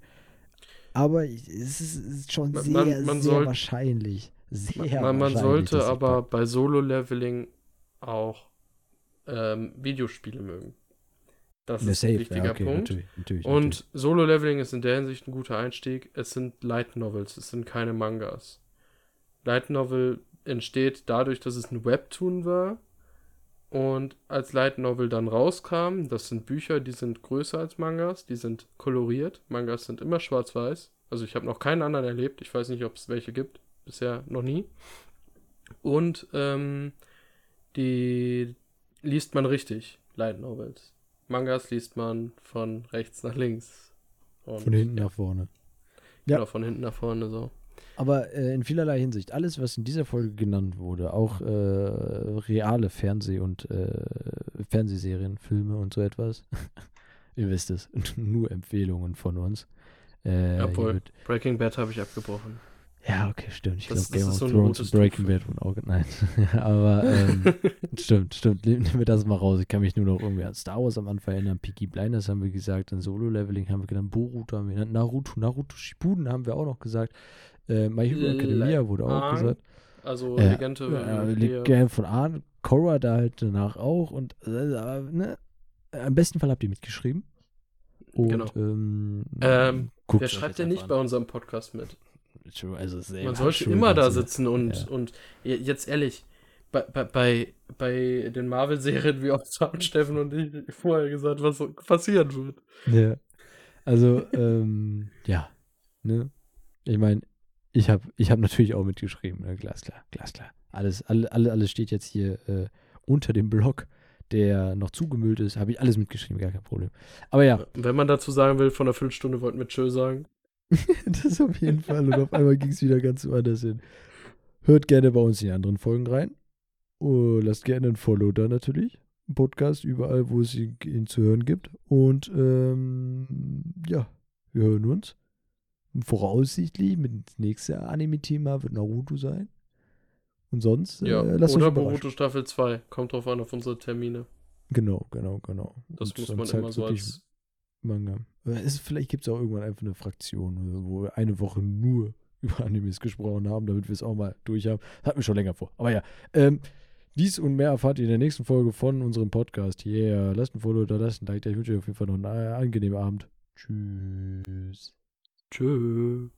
Aber es ist, ist schon sehr, man, man sehr soll, wahrscheinlich. Sehr man, man sollte aber bei Solo-Leveling auch ähm, Videospiele mögen. Das ist safe, ein wichtiger ja, okay, Punkt. Natürlich, natürlich, Und Solo-Leveling ist in der Hinsicht ein guter Einstieg. Es sind Light Novels, es sind keine Mangas. Light Novel entsteht dadurch, dass es ein Webtoon war und als Light Novel dann rauskam, das sind Bücher, die sind größer als Mangas, die sind koloriert. Mangas sind immer schwarz-weiß. Also ich habe noch keinen anderen erlebt. Ich weiß nicht, ob es welche gibt. Bisher noch nie. Und ähm, die liest man richtig, Light Novels. Mangas liest man von rechts nach links. Und, von hinten ja. nach vorne. Ja. Genau, von hinten nach vorne so. Aber äh, in vielerlei Hinsicht, alles, was in dieser Folge genannt wurde, auch äh, reale Fernseh- und äh, Fernsehserien, Filme und so etwas, ihr wisst es, nur Empfehlungen von uns. Äh, ja, voll. Breaking Bad habe ich abgebrochen. Ja, okay, stimmt. Ich glaube, Game of so Thrones und Breaking Bad und auch, nein. Aber ähm, stimmt, stimmt. Nehmen wir das mal raus. Ich kann mich nur noch irgendwie an Star Wars am Anfang erinnern. Peaky Blinders haben wir gesagt, dann Solo-Leveling haben wir genannt, Boruto haben wir genannt, Naruto, Naruto Shippuden haben wir auch noch gesagt. Äh, My Hero Academia wurde auch gesagt. Also äh, Legende, äh, Legende von Arn, Korra da halt danach auch und äh, ne, am besten Fall habt ihr mitgeschrieben. Und, genau. Ähm, ähm, wer schreibt denn nicht an. bei unserem Podcast mit? Also Man sollte immer da sitzen und, ja. und jetzt ehrlich, bei, bei, bei den Marvel-Serien, wie oft haben Steffen und ich vorher gesagt, was passieren wird. Ja. Also, ähm, ja. Ne? Ich meine, ich habe ich hab natürlich auch mitgeschrieben, ne? glasklar, glasklar. Alles, alle, alle, alles steht jetzt hier äh, unter dem Blog, der noch zugemüllt ist. Habe ich alles mitgeschrieben, gar kein Problem. Aber ja. Wenn man dazu sagen will, von einer Viertelstunde wollten wir Tschö sagen. das auf jeden Fall. Und auf einmal ging es wieder ganz woanders hin. Hört gerne bei uns in die anderen Folgen rein. Oh, lasst gerne ein Follow da natürlich. Podcast überall, wo es ihn, ihn zu hören gibt. Und ähm, ja, wir hören uns voraussichtlich mit dem nächsten Anime-Thema wird Naruto sein. Und sonst, ja, äh, lasst oder Boruto Staffel 2. Kommt drauf an auf unsere Termine. Genau, genau, genau. Das Und muss man immer so als Manga. Es, vielleicht gibt es auch irgendwann einfach eine Fraktion, wo wir eine Woche nur über Animes gesprochen haben, damit wir es auch mal durch haben. Hatten wir schon länger vor. Aber ja, ähm, dies und mehr erfahrt ihr in der nächsten Folge von unserem Podcast. Yeah, lasst ein Follow da, lasst ein Like. Ich wünsche euch auf jeden Fall noch einen angenehmen Abend. Tschüss. Tschö.